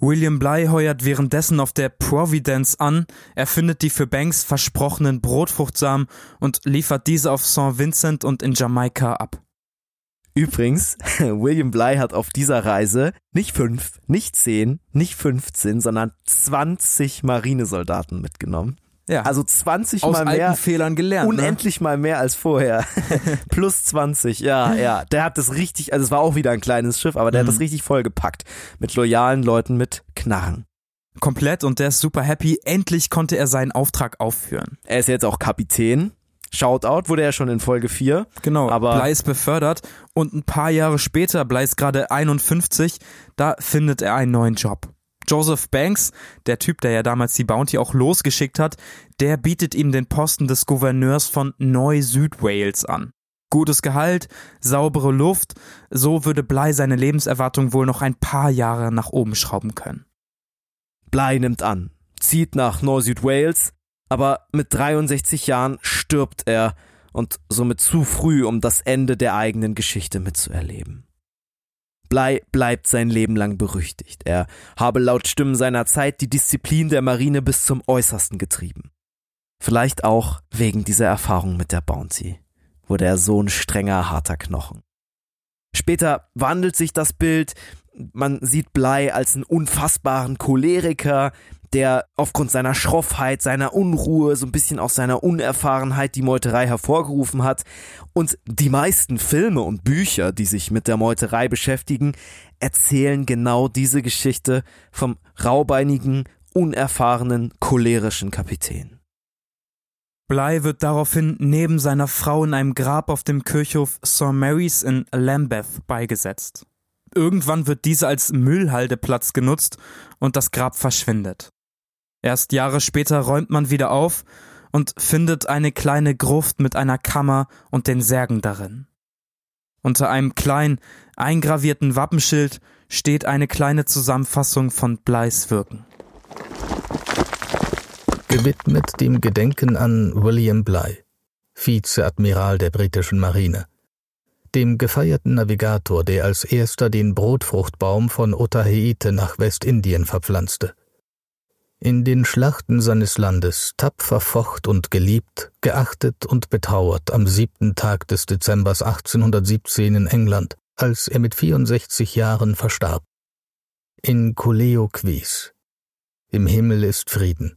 William Bly heuert währenddessen auf der Providence an, er findet die für Banks versprochenen Brotfruchtsamen und liefert diese auf St. Vincent und in Jamaika ab. Übrigens, William Bly hat auf dieser Reise nicht fünf, nicht zehn, nicht 15, sondern 20 Marinesoldaten mitgenommen. Ja. Also 20 Aus mal mehr. alten Fehlern gelernt. ne? Unendlich mal mehr als vorher. Plus 20, ja, ja. Der hat das richtig, also es war auch wieder ein kleines Schiff, aber der Mhm. hat das richtig vollgepackt. Mit loyalen Leuten mit Knarren. Komplett und der ist super happy. Endlich konnte er seinen Auftrag aufführen. Er ist jetzt auch Kapitän. Shoutout wurde er schon in Folge 4. Genau, Aber- Bly ist befördert und ein paar Jahre später, Bly ist gerade 51, da findet er einen neuen Job. Joseph Banks, der Typ, der ja damals die Bounty auch losgeschickt hat, der bietet ihm den Posten des Gouverneurs von Neu-Süd-Wales an. Gutes Gehalt, saubere Luft, so würde Bly seine Lebenserwartung wohl noch ein paar Jahre nach oben schrauben können. Bly nimmt an, zieht nach Nord-Süd-Wales, aber mit 63 Jahren stirbt er und somit zu früh, um das Ende der eigenen Geschichte mitzuerleben. Bly bleibt sein Leben lang berüchtigt. Er habe laut Stimmen seiner Zeit die Disziplin der Marine bis zum Äußersten getrieben. Vielleicht auch wegen dieser Erfahrung mit der Bounty wurde er so ein strenger, harter Knochen. Später wandelt sich das Bild, man sieht Bly als einen unfassbaren Choleriker, der aufgrund seiner Schroffheit, seiner Unruhe, so ein bisschen aus seiner Unerfahrenheit die Meuterei hervorgerufen hat. Und die meisten Filme und Bücher, die sich mit der Meuterei beschäftigen, erzählen genau diese Geschichte vom raubeinigen, unerfahrenen, cholerischen Kapitän. Bly wird daraufhin neben seiner Frau in einem Grab auf dem Kirchhof St. Mary's in Lambeth beigesetzt. Irgendwann wird diese als Müllhaldeplatz genutzt und das Grab verschwindet. Erst Jahre später räumt man wieder auf und findet eine kleine Gruft mit einer Kammer und den Särgen darin. Unter einem kleinen, eingravierten Wappenschild steht eine kleine Zusammenfassung von Blys Wirken. gewidmet dem Gedenken an William Bligh, Vizeadmiral der britischen Marine, dem gefeierten Navigator, der als erster den Brotfruchtbaum von Otaheite nach Westindien verpflanzte. In den Schlachten seines Landes tapfer focht und geliebt, geachtet und betrauert am siebten Tag des Dezembers 1817 in England, als er mit 64 Jahren verstarb. In Coleo Quis. Im Himmel ist Frieden.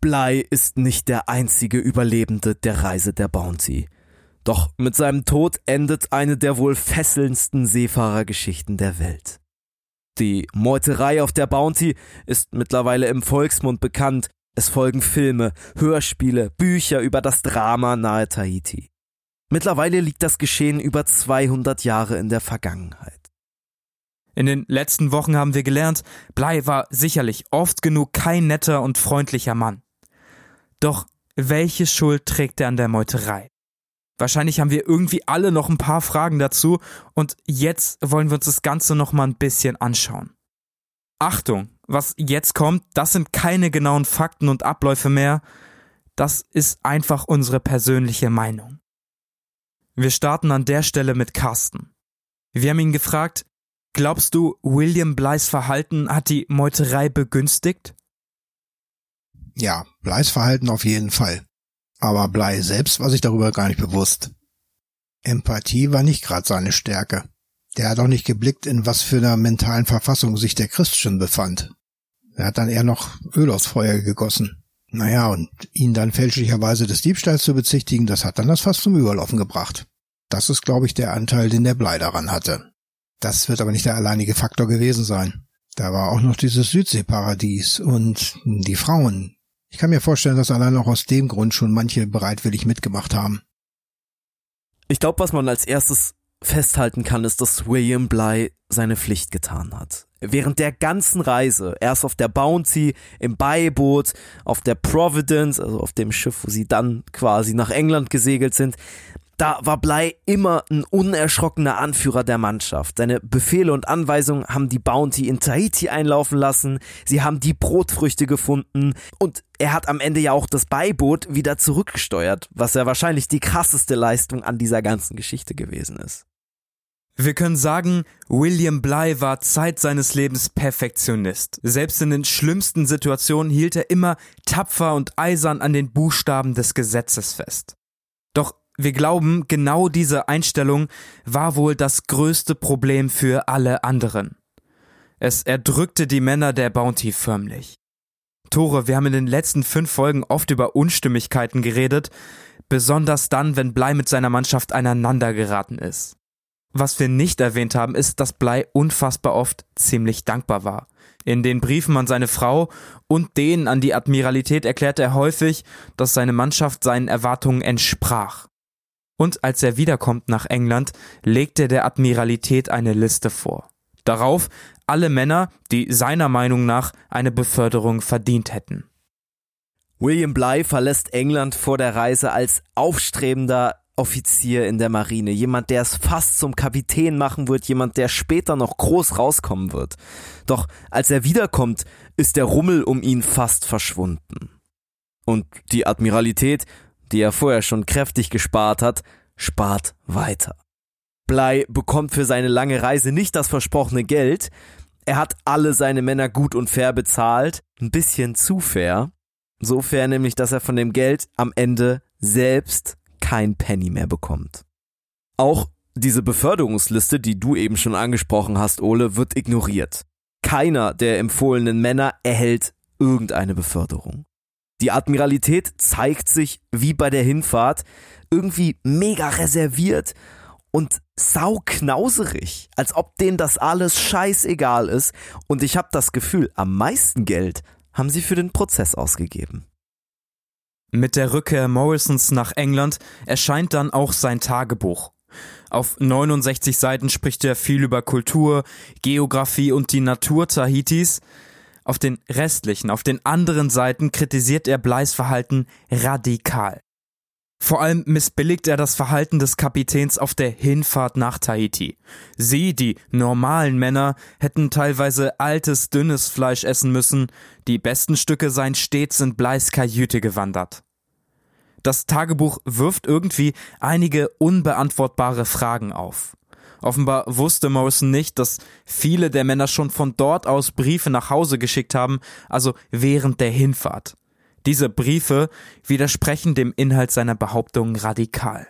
Bly ist nicht der einzige Überlebende der Reise der Bounty. Doch mit seinem Tod endet eine der wohl fesselndsten Seefahrergeschichten der Welt. Die Meuterei auf der Bounty ist mittlerweile im Volksmund bekannt. Es folgen Filme, Hörspiele, Bücher über das Drama nahe Tahiti. Mittlerweile liegt das Geschehen über 200 Jahre in der Vergangenheit. In den letzten Wochen haben wir gelernt, Bly war sicherlich oft genug kein netter und freundlicher Mann. Doch welche Schuld trägt er an der Meuterei? Wahrscheinlich haben wir irgendwie alle noch ein paar Fragen dazu und jetzt wollen wir uns das Ganze noch mal ein bisschen anschauen. Achtung, was jetzt kommt, das sind keine genauen Fakten und Abläufe mehr, das ist einfach unsere persönliche Meinung. Wir starten an der Stelle mit Carsten. Wir haben ihn gefragt, Glaubst du, William Blys Verhalten hat die Meuterei begünstigt? Ja, Bleis Verhalten auf jeden Fall. Aber Blei selbst war sich darüber gar nicht bewusst. Empathie war nicht gerade seine Stärke. Der hat auch nicht geblickt, in was für einer mentalen Verfassung sich der Christian befand. Er hat dann eher noch Öl aufs Feuer gegossen. Naja, und ihn dann fälschlicherweise des Diebstahls zu bezichtigen, das hat dann das fast zum Überlaufen gebracht. Das ist, glaube ich, der Anteil, den der Blei daran hatte. Das wird aber nicht der alleinige Faktor gewesen sein. Da war auch noch dieses Südseeparadies und die Frauen. Ich kann mir vorstellen, dass allein auch aus dem Grund schon manche bereitwillig mitgemacht haben. Ich glaube, was man als erstes festhalten kann, ist, dass William Bly seine Pflicht getan hat. Während der ganzen Reise, erst auf der Bounty, im Beiboot, auf der Providence, also auf dem Schiff, wo sie dann quasi nach England gesegelt sind, da war Blei immer ein unerschrockener Anführer der Mannschaft. Seine Befehle und Anweisungen haben die Bounty in Tahiti einlaufen lassen, sie haben die Brotfrüchte gefunden und er hat am Ende ja auch das Beiboot wieder zurückgesteuert, was ja wahrscheinlich die krasseste Leistung an dieser ganzen Geschichte gewesen ist. Wir können sagen, William Bly war Zeit seines Lebens Perfektionist. Selbst in den schlimmsten Situationen hielt er immer tapfer und eisern an den Buchstaben des Gesetzes fest. Doch wir glauben, genau diese Einstellung war wohl das größte Problem für alle anderen. Es erdrückte die Männer der Bounty förmlich. Tore, wir haben in den letzten fünf Folgen oft über Unstimmigkeiten geredet, besonders dann, wenn Blei mit seiner Mannschaft aneinander geraten ist. Was wir nicht erwähnt haben, ist, dass Blei unfassbar oft ziemlich dankbar war. In den Briefen an seine Frau und denen an die Admiralität erklärte er häufig, dass seine Mannschaft seinen Erwartungen entsprach und als er wiederkommt nach England, legt er der Admiralität eine Liste vor. Darauf alle Männer, die seiner Meinung nach eine Beförderung verdient hätten. William Bly verlässt England vor der Reise als aufstrebender Offizier in der Marine, jemand, der es fast zum Kapitän machen wird, jemand, der später noch groß rauskommen wird. Doch als er wiederkommt, ist der Rummel um ihn fast verschwunden. Und die Admiralität die er vorher schon kräftig gespart hat, spart weiter. Blei bekommt für seine lange Reise nicht das versprochene Geld. Er hat alle seine Männer gut und fair bezahlt, ein bisschen zu fair. So fair nämlich, dass er von dem Geld am Ende selbst kein Penny mehr bekommt. Auch diese Beförderungsliste, die du eben schon angesprochen hast, Ole, wird ignoriert. Keiner der empfohlenen Männer erhält irgendeine Beförderung. Die Admiralität zeigt sich, wie bei der Hinfahrt, irgendwie mega reserviert und sauknauserig, als ob denen das alles scheißegal ist. Und ich habe das Gefühl, am meisten Geld haben sie für den Prozess ausgegeben. Mit der Rückkehr Morrisons nach England erscheint dann auch sein Tagebuch. Auf 69 Seiten spricht er viel über Kultur, Geografie und die Natur Tahitis. Auf den restlichen, auf den anderen Seiten kritisiert er Bleis Verhalten radikal. Vor allem missbilligt er das Verhalten des Kapitäns auf der Hinfahrt nach Tahiti. Sie, die normalen Männer, hätten teilweise altes, dünnes Fleisch essen müssen, die besten Stücke seien stets in Bleis Kajüte gewandert. Das Tagebuch wirft irgendwie einige unbeantwortbare Fragen auf. Offenbar wusste Morrison nicht, dass viele der Männer schon von dort aus Briefe nach Hause geschickt haben, also während der Hinfahrt. Diese Briefe widersprechen dem Inhalt seiner Behauptungen radikal.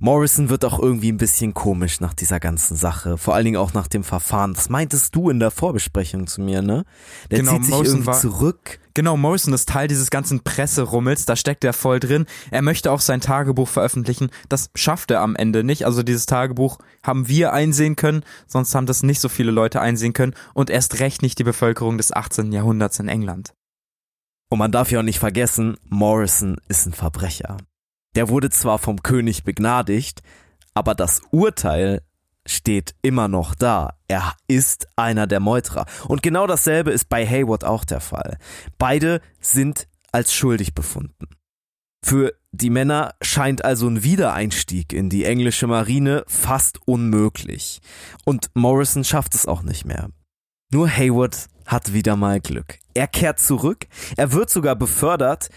Morrison wird auch irgendwie ein bisschen komisch nach dieser ganzen Sache, vor allen Dingen auch nach dem Verfahren. Das meintest du in der Vorbesprechung zu mir, ne? Der genau, zieht sich Morrison irgendwie war, zurück. Genau, Morrison ist Teil dieses ganzen Presserummels, da steckt er voll drin. Er möchte auch sein Tagebuch veröffentlichen. Das schafft er am Ende nicht. Also dieses Tagebuch haben wir einsehen können, sonst haben das nicht so viele Leute einsehen können und erst recht nicht die Bevölkerung des 18. Jahrhunderts in England. Und man darf ja auch nicht vergessen, Morrison ist ein Verbrecher. Der wurde zwar vom König begnadigt, aber das Urteil steht immer noch da. Er ist einer der Meuterer. Und genau dasselbe ist bei Hayward auch der Fall. Beide sind als schuldig befunden. Für die Männer scheint also ein Wiedereinstieg in die englische Marine fast unmöglich. Und Morrison schafft es auch nicht mehr. Nur Hayward hat wieder mal Glück. Er kehrt zurück, er wird sogar befördert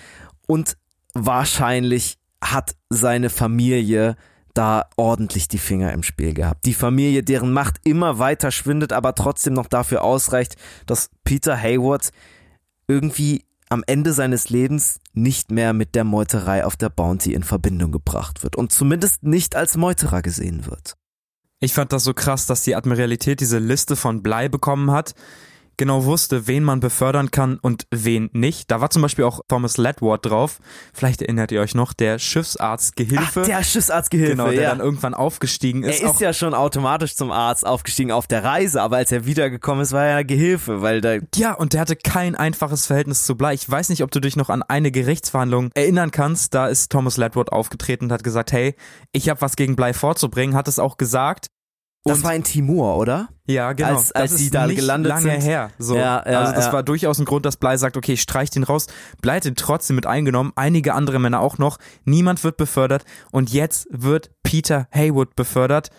und wahrscheinlich hat seine Familie da ordentlich die Finger im Spiel gehabt. Die Familie, deren Macht immer weiter schwindet, aber trotzdem noch dafür ausreicht, dass Peter Hayward irgendwie am Ende seines Lebens nicht mehr mit der Meuterei auf der Bounty in Verbindung gebracht wird und zumindest nicht als Meuterer gesehen wird. Ich fand das so krass, dass die Admiralität diese Liste von Blei bekommen hat, genau wusste, wen man befördern kann und wen nicht. Da war zum Beispiel auch Thomas Ledward drauf. Vielleicht erinnert ihr euch noch, der Schiffsarztgehilfe. Ach, der Schiffsarztgehilfe, Genau, der ja. dann irgendwann aufgestiegen ist. er ist ja schon automatisch zum Arzt aufgestiegen auf der Reise, aber als er wiedergekommen ist, war er Gehilfe, weil da ja, und der hatte kein einfaches Verhältnis zu Blei. Ich weiß nicht, ob du dich noch an eine Gerichtsverhandlung erinnern kannst. Da ist Thomas Ledward aufgetreten und hat gesagt, hey, ich habe was gegen Blei vorzubringen, hat es auch gesagt. Das war in Timor, oder? Ja, genau. Als- als das die ist da nicht gelandet lange sind. her. So. Ja, ja, also das ja. war durchaus ein Grund, dass Blei sagt, okay, ich streich den raus. Blei hat den trotzdem mit eingenommen, einige andere Männer auch noch. Niemand wird befördert und jetzt wird Peter Haywood befördert.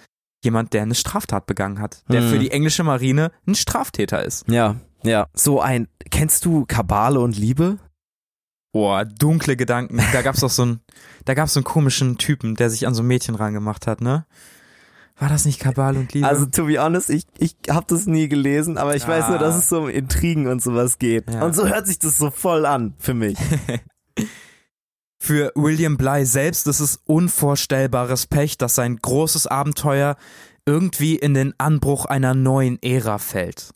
Jemand, der eine Straftat begangen hat, der Hm. für die englische Marine ein Straftäter ist. Ja, ja. So ein, kennst du Kabale und Liebe? Boah, dunkle Gedanken. Da gab's doch so einen, da gab's so einen komischen Typen, der sich an so ein Mädchen rangemacht hat, ne? War das nicht Kabal und Liebe? Also to be honest, ich, ich habe das nie gelesen, aber ich weiß nur, Ah. dass es so um Intrigen und sowas geht. Ja. Und so hört sich das so voll an für mich. Für William Bly selbst ist es unvorstellbares Pech, dass sein großes Abenteuer irgendwie in den Anbruch einer neuen Ära fällt.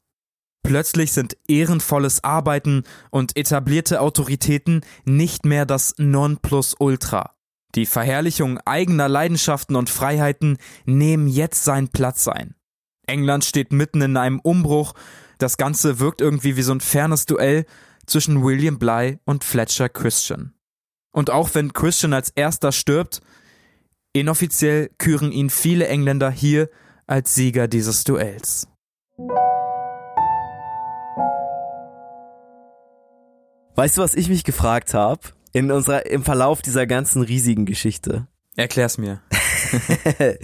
Plötzlich sind ehrenvolles Arbeiten und etablierte Autoritäten nicht mehr das Nonplusultra. Die Verherrlichung eigener Leidenschaften und Freiheiten nehmen jetzt seinen Platz ein. England steht mitten in einem Umbruch. Das Ganze wirkt irgendwie wie so ein fernes Duell zwischen William Bly und Fletcher Christian. Und auch wenn Christian als erster stirbt, inoffiziell küren ihn viele Engländer hier als Sieger dieses Duells. Weißt du, was ich mich gefragt habe in unserer im Verlauf dieser ganzen riesigen Geschichte? Erklär's mir.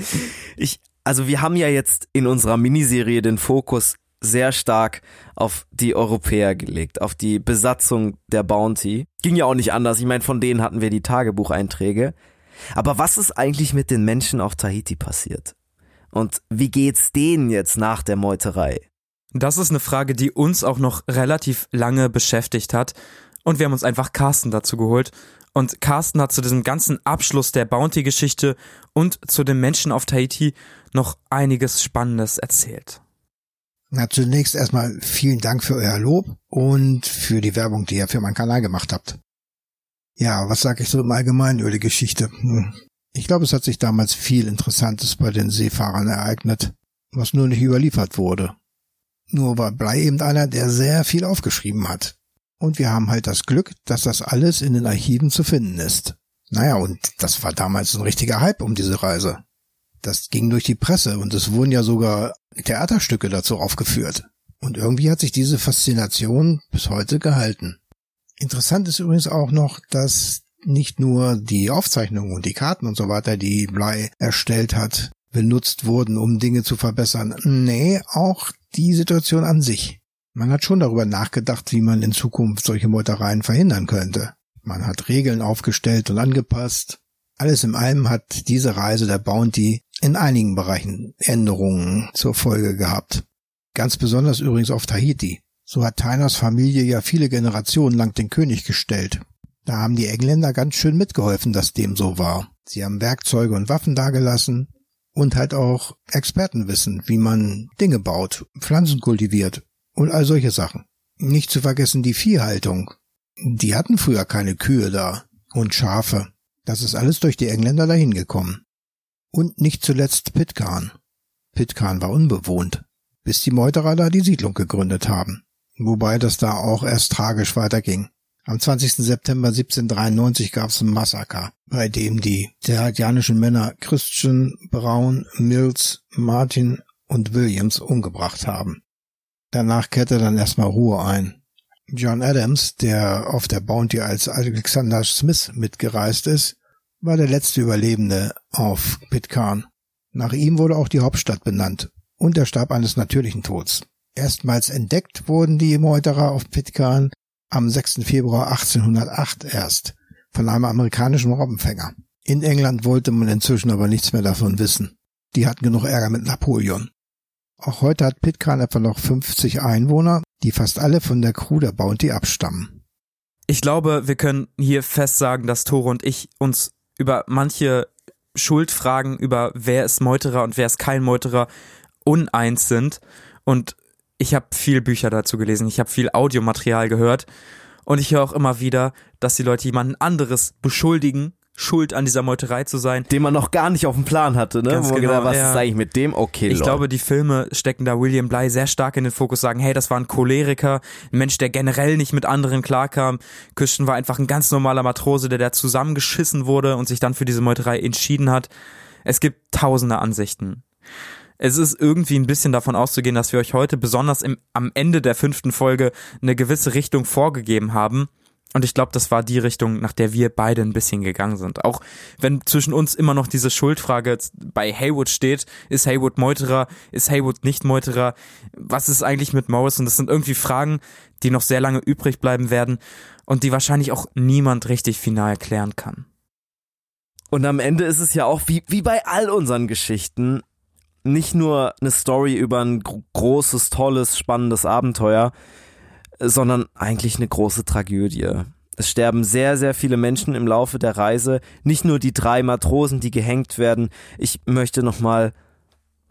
ich, also wir haben ja jetzt in unserer Miniserie den Fokus sehr stark auf die Europäer gelegt, auf die Besatzung der Bounty. Ging ja auch nicht anders. Ich meine, von denen hatten wir die Tagebucheinträge. Aber was ist eigentlich mit den Menschen auf Tahiti passiert? Und wie geht's denen jetzt nach der Meuterei? Das ist eine Frage, die uns auch noch relativ lange beschäftigt hat. Und wir haben uns einfach Carsten dazu geholt. Und Carsten hat zu diesem ganzen Abschluss der Bounty-Geschichte und zu den Menschen auf Tahiti noch einiges Spannendes erzählt. Na, zunächst erstmal vielen Dank für euer Lob und für die Werbung, die ihr für meinen Kanal gemacht habt. Ja, was sag ich so im Allgemeinen über die Geschichte? Hm. Ich glaube, es hat sich damals viel Interessantes bei den Seefahrern ereignet, was nur nicht überliefert wurde. Nur war Blei eben einer, der sehr viel aufgeschrieben hat. Und wir haben halt das Glück, dass das alles in den Archiven zu finden ist. Naja, und das war damals ein richtiger Hype um diese Reise. Das ging durch die Presse und es wurden ja sogar Theaterstücke dazu aufgeführt. Und irgendwie hat sich diese Faszination bis heute gehalten. Interessant ist übrigens auch noch, dass nicht nur die Aufzeichnungen und die Karten und so weiter, die Blei erstellt hat, benutzt wurden, um Dinge zu verbessern. Nee, auch die Situation an sich. Man hat schon darüber nachgedacht, wie man in Zukunft solche Meutereien verhindern könnte. Man hat Regeln aufgestellt und angepasst. Alles in allem hat diese Reise der Bounty in einigen Bereichen Änderungen zur Folge gehabt. Ganz besonders übrigens auf Tahiti. So hat Tyners Familie ja viele Generationen lang den König gestellt. Da haben die Engländer ganz schön mitgeholfen, dass dem so war. Sie haben Werkzeuge und Waffen dagelassen und halt auch Expertenwissen, wie man Dinge baut, Pflanzen kultiviert und all solche Sachen. Nicht zu vergessen die Viehhaltung. Die hatten früher keine Kühe da und Schafe. Das ist alles durch die Engländer dahin gekommen. Und nicht zuletzt Pitcairn. Pitcairn war unbewohnt, bis die Meuterer da die Siedlung gegründet haben. Wobei das da auch erst tragisch weiterging. Am 20. September 1793 gab es ein Massaker, bei dem die terratianischen Männer Christian, Brown, Mills, Martin und Williams umgebracht haben. Danach kehrte dann erstmal Ruhe ein. John Adams, der auf der Bounty als Alexander Smith mitgereist ist, war der letzte Überlebende auf Pitcairn. Nach ihm wurde auch die Hauptstadt benannt und er starb eines natürlichen Tods. Erstmals entdeckt wurden die Meuterer auf Pitcairn am 6. Februar 1808 erst von einem amerikanischen Robbenfänger. In England wollte man inzwischen aber nichts mehr davon wissen. Die hatten genug Ärger mit Napoleon. Auch heute hat Pitcairn etwa noch 50 Einwohner, die fast alle von der Crew der Bounty abstammen. Ich glaube, wir können hier fest sagen, dass Tore und ich uns über manche Schuldfragen, über wer ist Meuterer und wer ist kein Meuterer, uneins sind. Und ich habe viel Bücher dazu gelesen, ich habe viel Audiomaterial gehört. Und ich höre auch immer wieder, dass die Leute jemanden anderes beschuldigen, schuld an dieser Meuterei zu sein. Den man noch gar nicht auf dem Plan hatte, ne? Ganz Wo genau, gedacht, was ja. ist eigentlich mit dem? Okay, Ich Leute. glaube, die Filme stecken da William Bly sehr stark in den Fokus, sagen, hey, das war ein Choleriker, ein Mensch, der generell nicht mit anderen klarkam. Christian war einfach ein ganz normaler Matrose, der da zusammengeschissen wurde und sich dann für diese Meuterei entschieden hat. Es gibt tausende Ansichten. Es ist irgendwie ein bisschen davon auszugehen, dass wir euch heute besonders im, am Ende der fünften Folge eine gewisse Richtung vorgegeben haben. Und ich glaube, das war die Richtung, nach der wir beide ein bisschen gegangen sind. Auch wenn zwischen uns immer noch diese Schuldfrage bei Haywood steht, ist Haywood Meuterer, ist Haywood nicht Meuterer, was ist eigentlich mit Morrison? Das sind irgendwie Fragen, die noch sehr lange übrig bleiben werden und die wahrscheinlich auch niemand richtig final klären kann. Und am Ende ist es ja auch wie, wie bei all unseren Geschichten nicht nur eine Story über ein gro großes, tolles, spannendes Abenteuer, sondern eigentlich eine große Tragödie. Es sterben sehr, sehr viele Menschen im Laufe der Reise. Nicht nur die drei Matrosen, die gehängt werden. Ich möchte nochmal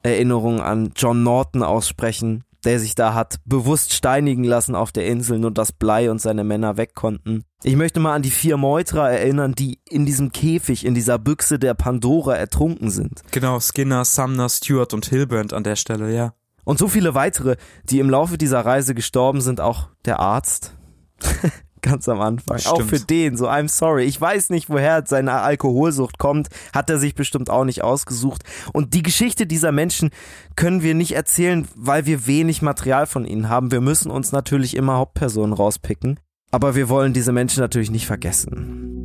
Erinnerungen an John Norton aussprechen, der sich da hat bewusst steinigen lassen auf der Insel, nur dass Blei und seine Männer weg konnten. Ich möchte mal an die vier Meuterer erinnern, die in diesem Käfig, in dieser Büchse der Pandora ertrunken sind. Genau, Skinner, Sumner, Stewart und Hilbrand an der Stelle, ja. Und so viele weitere, die im Laufe dieser Reise gestorben sind, auch der Arzt. Ganz am Anfang. Auch für den, so I'm sorry. Ich weiß nicht, woher seine Alkoholsucht kommt. Hat er sich bestimmt auch nicht ausgesucht. Und die Geschichte dieser Menschen können wir nicht erzählen, weil wir wenig Material von ihnen haben. Wir müssen uns natürlich immer Hauptpersonen rauspicken. Aber wir wollen diese Menschen natürlich nicht vergessen.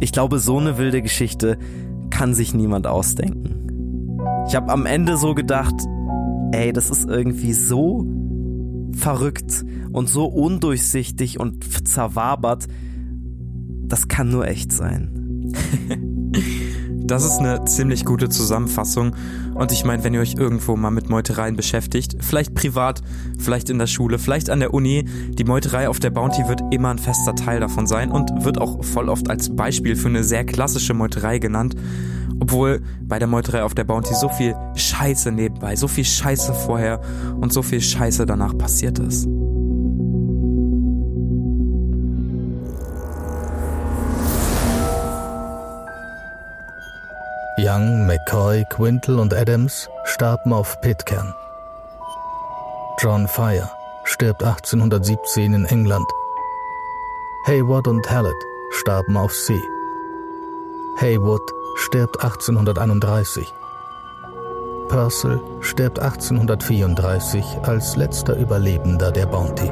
Ich glaube, so eine wilde Geschichte kann sich niemand ausdenken. Ich habe am Ende so gedacht, ey, das ist irgendwie so verrückt und so undurchsichtig und zerwabert. Das kann nur echt sein. Das ist eine ziemlich gute Zusammenfassung. Und ich meine, wenn ihr euch irgendwo mal mit Meutereien beschäftigt, vielleicht privat, vielleicht in der Schule, vielleicht an der Uni, die Meuterei auf der Bounty wird immer ein fester Teil davon sein und wird auch voll oft als Beispiel für eine sehr klassische Meuterei genannt. Obwohl bei der Meuterei auf der Bounty so viel Scheiße nebenbei, so viel Scheiße vorher und so viel Scheiße danach passiert ist. Young, McCoy, Quintal und Adams starben auf Pitcairn. John Fire stirbt 1817 in England. Hayward und Hallett starben auf See. Haywood stirbt 1831. Purcell stirbt 1834 als letzter Überlebender der Bounty.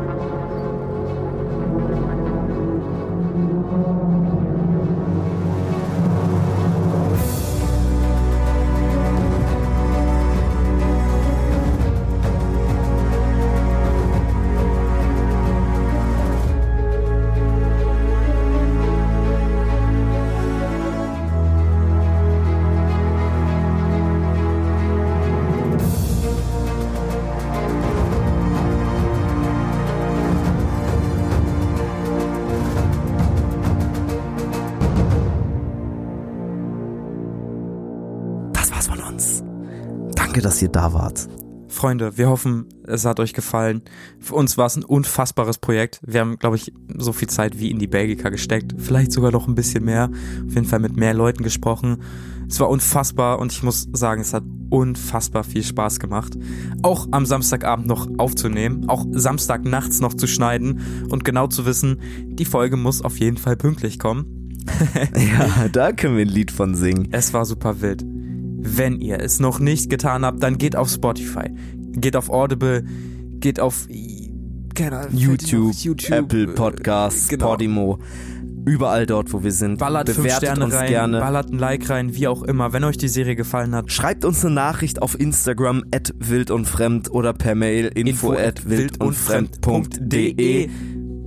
Dass ihr da wart. Freunde, wir hoffen, es hat euch gefallen. Für uns war es ein unfassbares Projekt. Wir haben, glaube ich, so viel Zeit wie in die Belgica gesteckt. Vielleicht sogar noch ein bisschen mehr. Auf jeden Fall mit mehr Leuten gesprochen. Es war unfassbar und ich muss sagen, es hat unfassbar viel Spaß gemacht. Auch am Samstagabend noch aufzunehmen, auch Samstag nachts noch zu schneiden und genau zu wissen, die Folge muss auf jeden Fall pünktlich kommen. Ja, da können wir ein Lied von singen. Es war super wild. Wenn ihr es noch nicht getan habt, dann geht auf Spotify, geht auf Audible, geht auf keine YouTube, YouTube Apple äh, Podcasts, genau. Podimo, überall dort, wo wir sind. Ballert Bewertet Sterne uns rein, gerne. ballert ein Like rein, wie auch immer. Wenn euch die Serie gefallen hat, Schreibt uns eine Nachricht auf Instagram at wild und fremd oder per Mail info, Info at wildundfremd.de.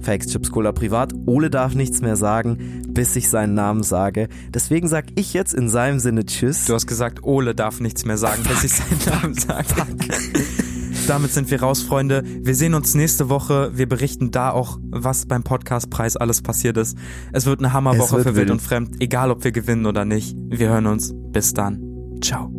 Fakes Chips Cola privat. Ole darf nichts mehr sagen, bis ich seinen Namen sage. Deswegen sag ich jetzt in seinem Sinne Tschüss. du hast gesagt, Ole darf nichts mehr sagen, bis ich seinen Namen sage. damit sind wir raus, Freunde. Wir sehen uns nächste Woche. Wir berichten da auch, was beim Podcastpreis alles passiert ist. Es wird eine Hammerwoche wird für Wild wild. und Fremd, egal ob wir gewinnen oder nicht. Wir hören uns. Bis dann. Ciao.